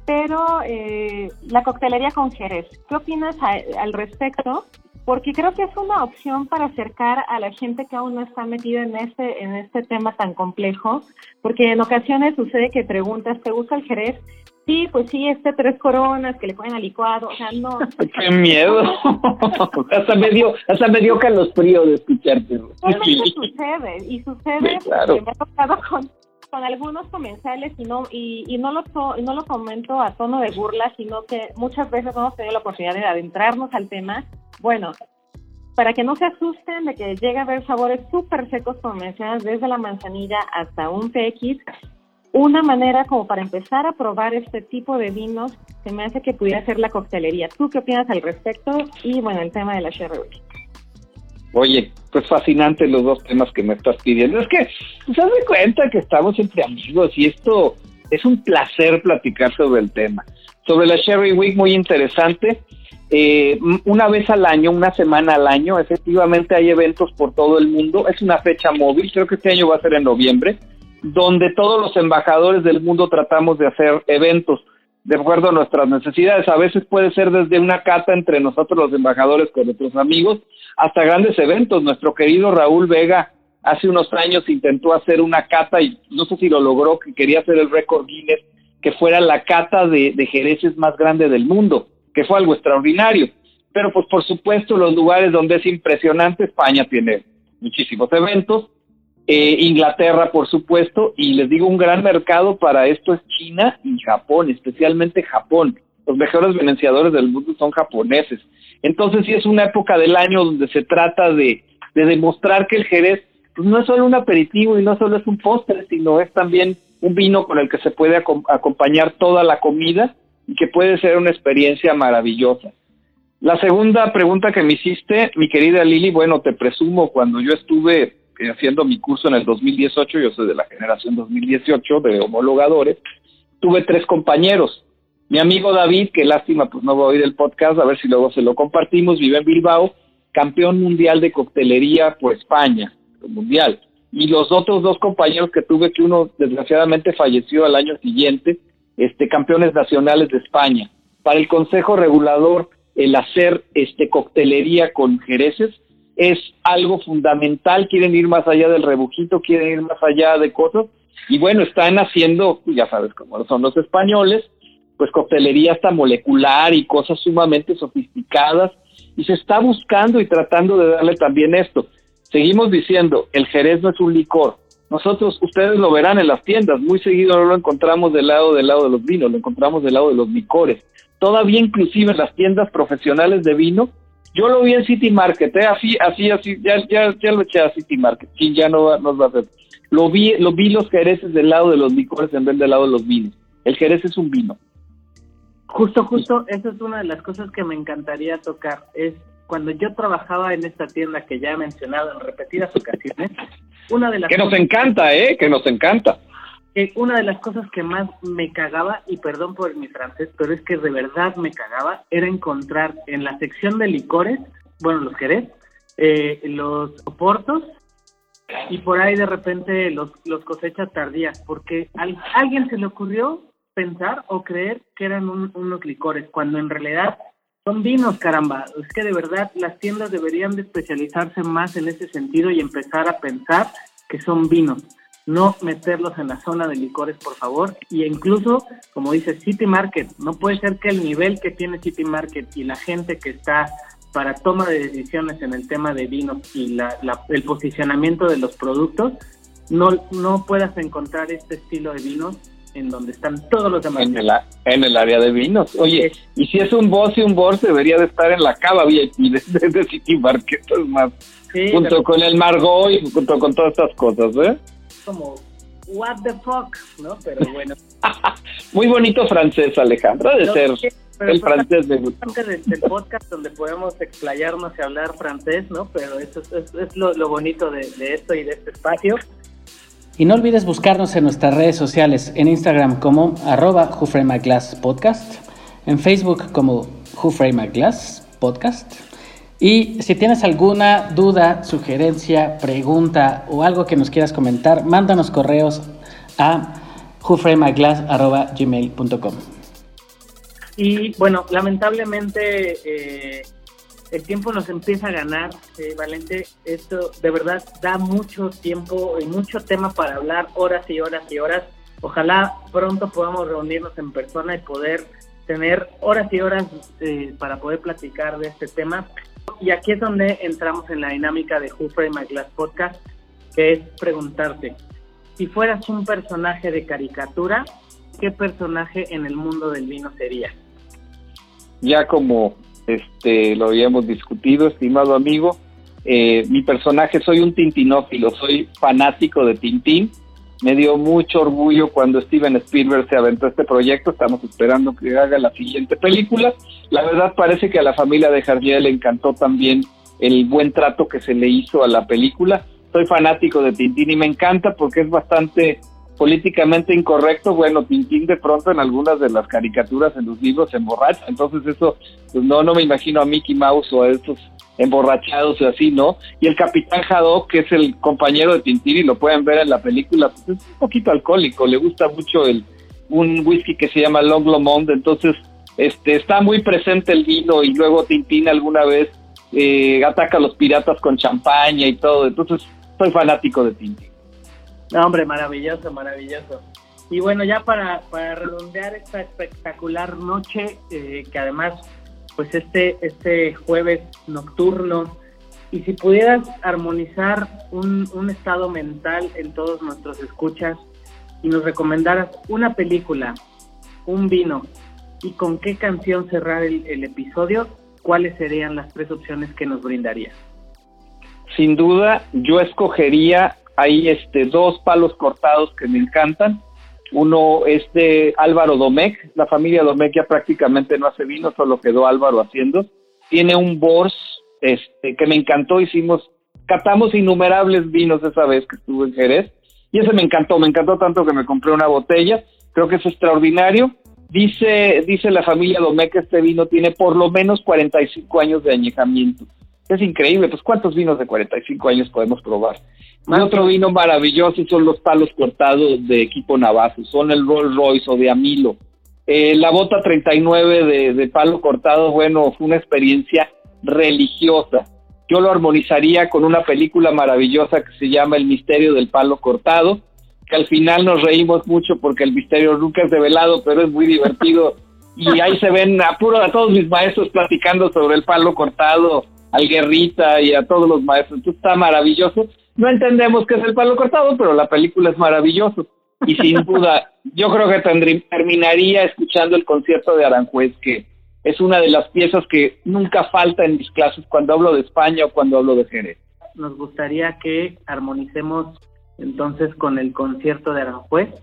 pero eh, la coctelería con Jerez, ¿qué opinas al respecto? Porque creo que es una opción para acercar a la gente que aún no está metida en este, en este tema tan complejo, porque en ocasiones sucede que preguntas, ¿te gusta el Jerez? Sí, pues sí, este tres coronas que le ponen al licuado, o sea, no. ¡Qué miedo! hasta me dio, hasta me dio frío de escucharte. Realmente sucede, y sucede que me ha tocado con, con algunos comensales y no y, no lo no lo comento a tono de burla, sino que muchas veces hemos tenido la oportunidad de adentrarnos al tema. Bueno, para que no se asusten de que llegue a haber sabores súper secos, como desde la manzanilla hasta un PX, una manera como para empezar a probar este tipo de vinos se me hace que pudiera ser la coctelería. ¿Tú qué opinas al respecto? Y bueno, el tema de la sherry. Oye, pues fascinante los dos temas que me estás pidiendo. Es que se pues, de cuenta que estamos entre amigos y esto es un placer platicar sobre el tema. Sobre la Sherry Week, muy interesante. Eh, una vez al año, una semana al año, efectivamente hay eventos por todo el mundo. Es una fecha móvil, creo que este año va a ser en noviembre donde todos los embajadores del mundo tratamos de hacer eventos de acuerdo a nuestras necesidades. A veces puede ser desde una cata entre nosotros los embajadores con nuestros amigos hasta grandes eventos. Nuestro querido Raúl Vega hace unos años intentó hacer una cata y no sé si lo logró, que quería hacer el récord Guinness, que fuera la cata de, de jereces más grande del mundo, que fue algo extraordinario. Pero pues por supuesto los lugares donde es impresionante, España tiene muchísimos eventos, eh, Inglaterra, por supuesto, y les digo, un gran mercado para esto es China y Japón, especialmente Japón. Los mejores venenciadores del mundo son japoneses. Entonces sí es una época del año donde se trata de, demostrar que el Jerez pues, no es solo un aperitivo y no solo es un postre, sino es también un vino con el que se puede acompañar toda la comida y que puede ser una experiencia maravillosa. La segunda pregunta que me hiciste, mi querida Lili, bueno, te presumo, cuando yo estuve haciendo mi curso en el 2018, yo soy de la generación 2018 de homologadores, tuve tres compañeros. Mi amigo David, que lástima, pues no va a oír el podcast, a ver si luego se lo compartimos, vive en Bilbao, campeón mundial de coctelería por España, mundial. Y los otros dos compañeros que tuve, que uno desgraciadamente falleció al año siguiente, este, campeones nacionales de España. Para el Consejo Regulador, el hacer este coctelería con jereces es algo fundamental, quieren ir más allá del rebujito, quieren ir más allá de cosas, y bueno, están haciendo, ya sabes cómo son los españoles, pues coctelería hasta molecular y cosas sumamente sofisticadas, y se está buscando y tratando de darle también esto. Seguimos diciendo, el jerez no es un licor. Nosotros, ustedes lo verán en las tiendas, muy seguido no lo encontramos del lado del lado de los vinos, lo encontramos del lado de los licores. Todavía inclusive en las tiendas profesionales de vino yo lo vi en City Market, ¿eh? así, así, así, ya, ya, ya lo eché a City Market, quien ya no nos va a hacer. Lo vi, lo vi los jereces del lado de los licores en vez del lado de los vinos. El jerez es un vino. Justo, justo, esa es una de las cosas que me encantaría tocar. Es cuando yo trabajaba en esta tienda que ya he mencionado en repetidas ocasiones, una de las que nos encanta, ¿eh? Que nos encanta una de las cosas que más me cagaba, y perdón por mi francés, pero es que de verdad me cagaba, era encontrar en la sección de licores, bueno, los Jerez, eh, los oportos y por ahí de repente los, los cosechas tardías, porque a alguien se le ocurrió pensar o creer que eran unos licores, cuando en realidad son vinos, caramba. Es que de verdad las tiendas deberían de especializarse más en ese sentido y empezar a pensar que son vinos no meterlos en la zona de licores, por favor. Y incluso, como dice City Market, no puede ser que el nivel que tiene City Market y la gente que está para toma de decisiones en el tema de vinos y la, el posicionamiento de los productos, no, no puedas encontrar este estilo de vinos en donde están todos los demás. En el, en el área de vinos. Oye, y si es un boss y un boss, debería de estar en la cava VIP de, de, City Market, más. junto con el Margot y junto con todas estas cosas, ¿eh? Como, what the fuck, ¿no? Pero bueno. Muy bonito francés, Alejandro, de ser. el francés me gusta. el podcast donde podemos explayarnos y hablar francés, ¿no? Pero eso es, es, lo, lo, bonito de, de esto y de este espacio. Y no olvides buscarnos en nuestras redes sociales, en Instagram como arroba Podcast, en Facebook como Glass Podcast. Y si tienes alguna duda, sugerencia, pregunta o algo que nos quieras comentar, mándanos correos a gmail.com Y bueno, lamentablemente eh, el tiempo nos empieza a ganar, eh, Valente. Esto de verdad da mucho tiempo y mucho tema para hablar horas y horas y horas. Ojalá pronto podamos reunirnos en persona y poder tener horas y horas eh, para poder platicar de este tema. Y aquí es donde entramos en la dinámica de Who Frame My Glass Podcast, que es preguntarte, si fueras un personaje de caricatura, ¿qué personaje en el mundo del vino sería? Ya como este, lo habíamos discutido, estimado amigo. Eh, mi personaje, soy un tintinófilo, soy fanático de Tintín. Me dio mucho orgullo cuando Steven Spielberg se aventó este proyecto. Estamos esperando que haga la siguiente película. La verdad parece que a la familia de Jardiel le encantó también el buen trato que se le hizo a la película. Soy fanático de Tintín y me encanta porque es bastante políticamente incorrecto, bueno, Tintín de pronto en algunas de las caricaturas en los libros se emborracha, entonces eso, pues no, no me imagino a Mickey Mouse o a estos emborrachados o así, ¿no? Y el Capitán Haddock, que es el compañero de Tintín y lo pueden ver en la película, pues es un poquito alcohólico, le gusta mucho el un whisky que se llama Long Lomond, entonces este está muy presente el vino y luego Tintín alguna vez eh, ataca a los piratas con champaña y todo, entonces soy fanático de Tintín. No, hombre, maravilloso, maravilloso. Y bueno, ya para, para redondear esta espectacular noche, eh, que además, pues este, este jueves nocturno, y si pudieras armonizar un, un estado mental en todos nuestros escuchas y nos recomendaras una película, un vino y con qué canción cerrar el, el episodio, ¿cuáles serían las tres opciones que nos brindarías? Sin duda, yo escogería hay este, dos palos cortados que me encantan. Uno es de Álvaro Domecq, la familia Domecq ya prácticamente no hace vino, solo quedó Álvaro haciendo. Tiene un Bors este, que me encantó, hicimos, catamos innumerables vinos esa vez que estuve en Jerez, y ese me encantó, me encantó tanto que me compré una botella, creo que es extraordinario. Dice, dice la familia Domecq que este vino tiene por lo menos 45 años de añejamiento. Es increíble, pues ¿cuántos vinos de 45 años podemos probar? Y otro vino maravilloso son los palos cortados de equipo Navajo, son el Rolls Royce o de Amilo. Eh, la bota 39 de, de palo cortado, bueno, fue una experiencia religiosa. Yo lo armonizaría con una película maravillosa que se llama El misterio del palo cortado, que al final nos reímos mucho porque el misterio nunca es develado, pero es muy divertido. Y ahí se ven a puro a todos mis maestros platicando sobre el palo cortado, al Guerrita y a todos los maestros. Entonces está maravilloso. No entendemos qué es el palo cortado, pero la película es maravillosa. Y sin duda, yo creo que terminaría escuchando el concierto de Aranjuez, que es una de las piezas que nunca falta en mis clases cuando hablo de España o cuando hablo de Jerez. Nos gustaría que armonicemos entonces con el concierto de Aranjuez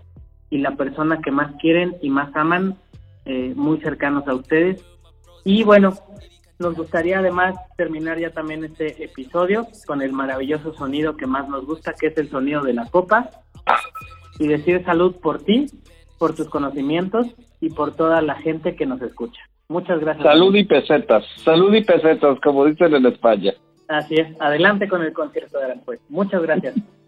y la persona que más quieren y más aman, eh, muy cercanos a ustedes. Y bueno, nos gustaría además terminar ya también este episodio con el maravilloso sonido que más nos gusta, que es el sonido de la copa. Y decir salud por ti, por tus conocimientos y por toda la gente que nos escucha. Muchas gracias. Salud y pesetas, salud y pesetas, como dicen en España. Así es, adelante con el concierto de Aranjuez. Muchas gracias.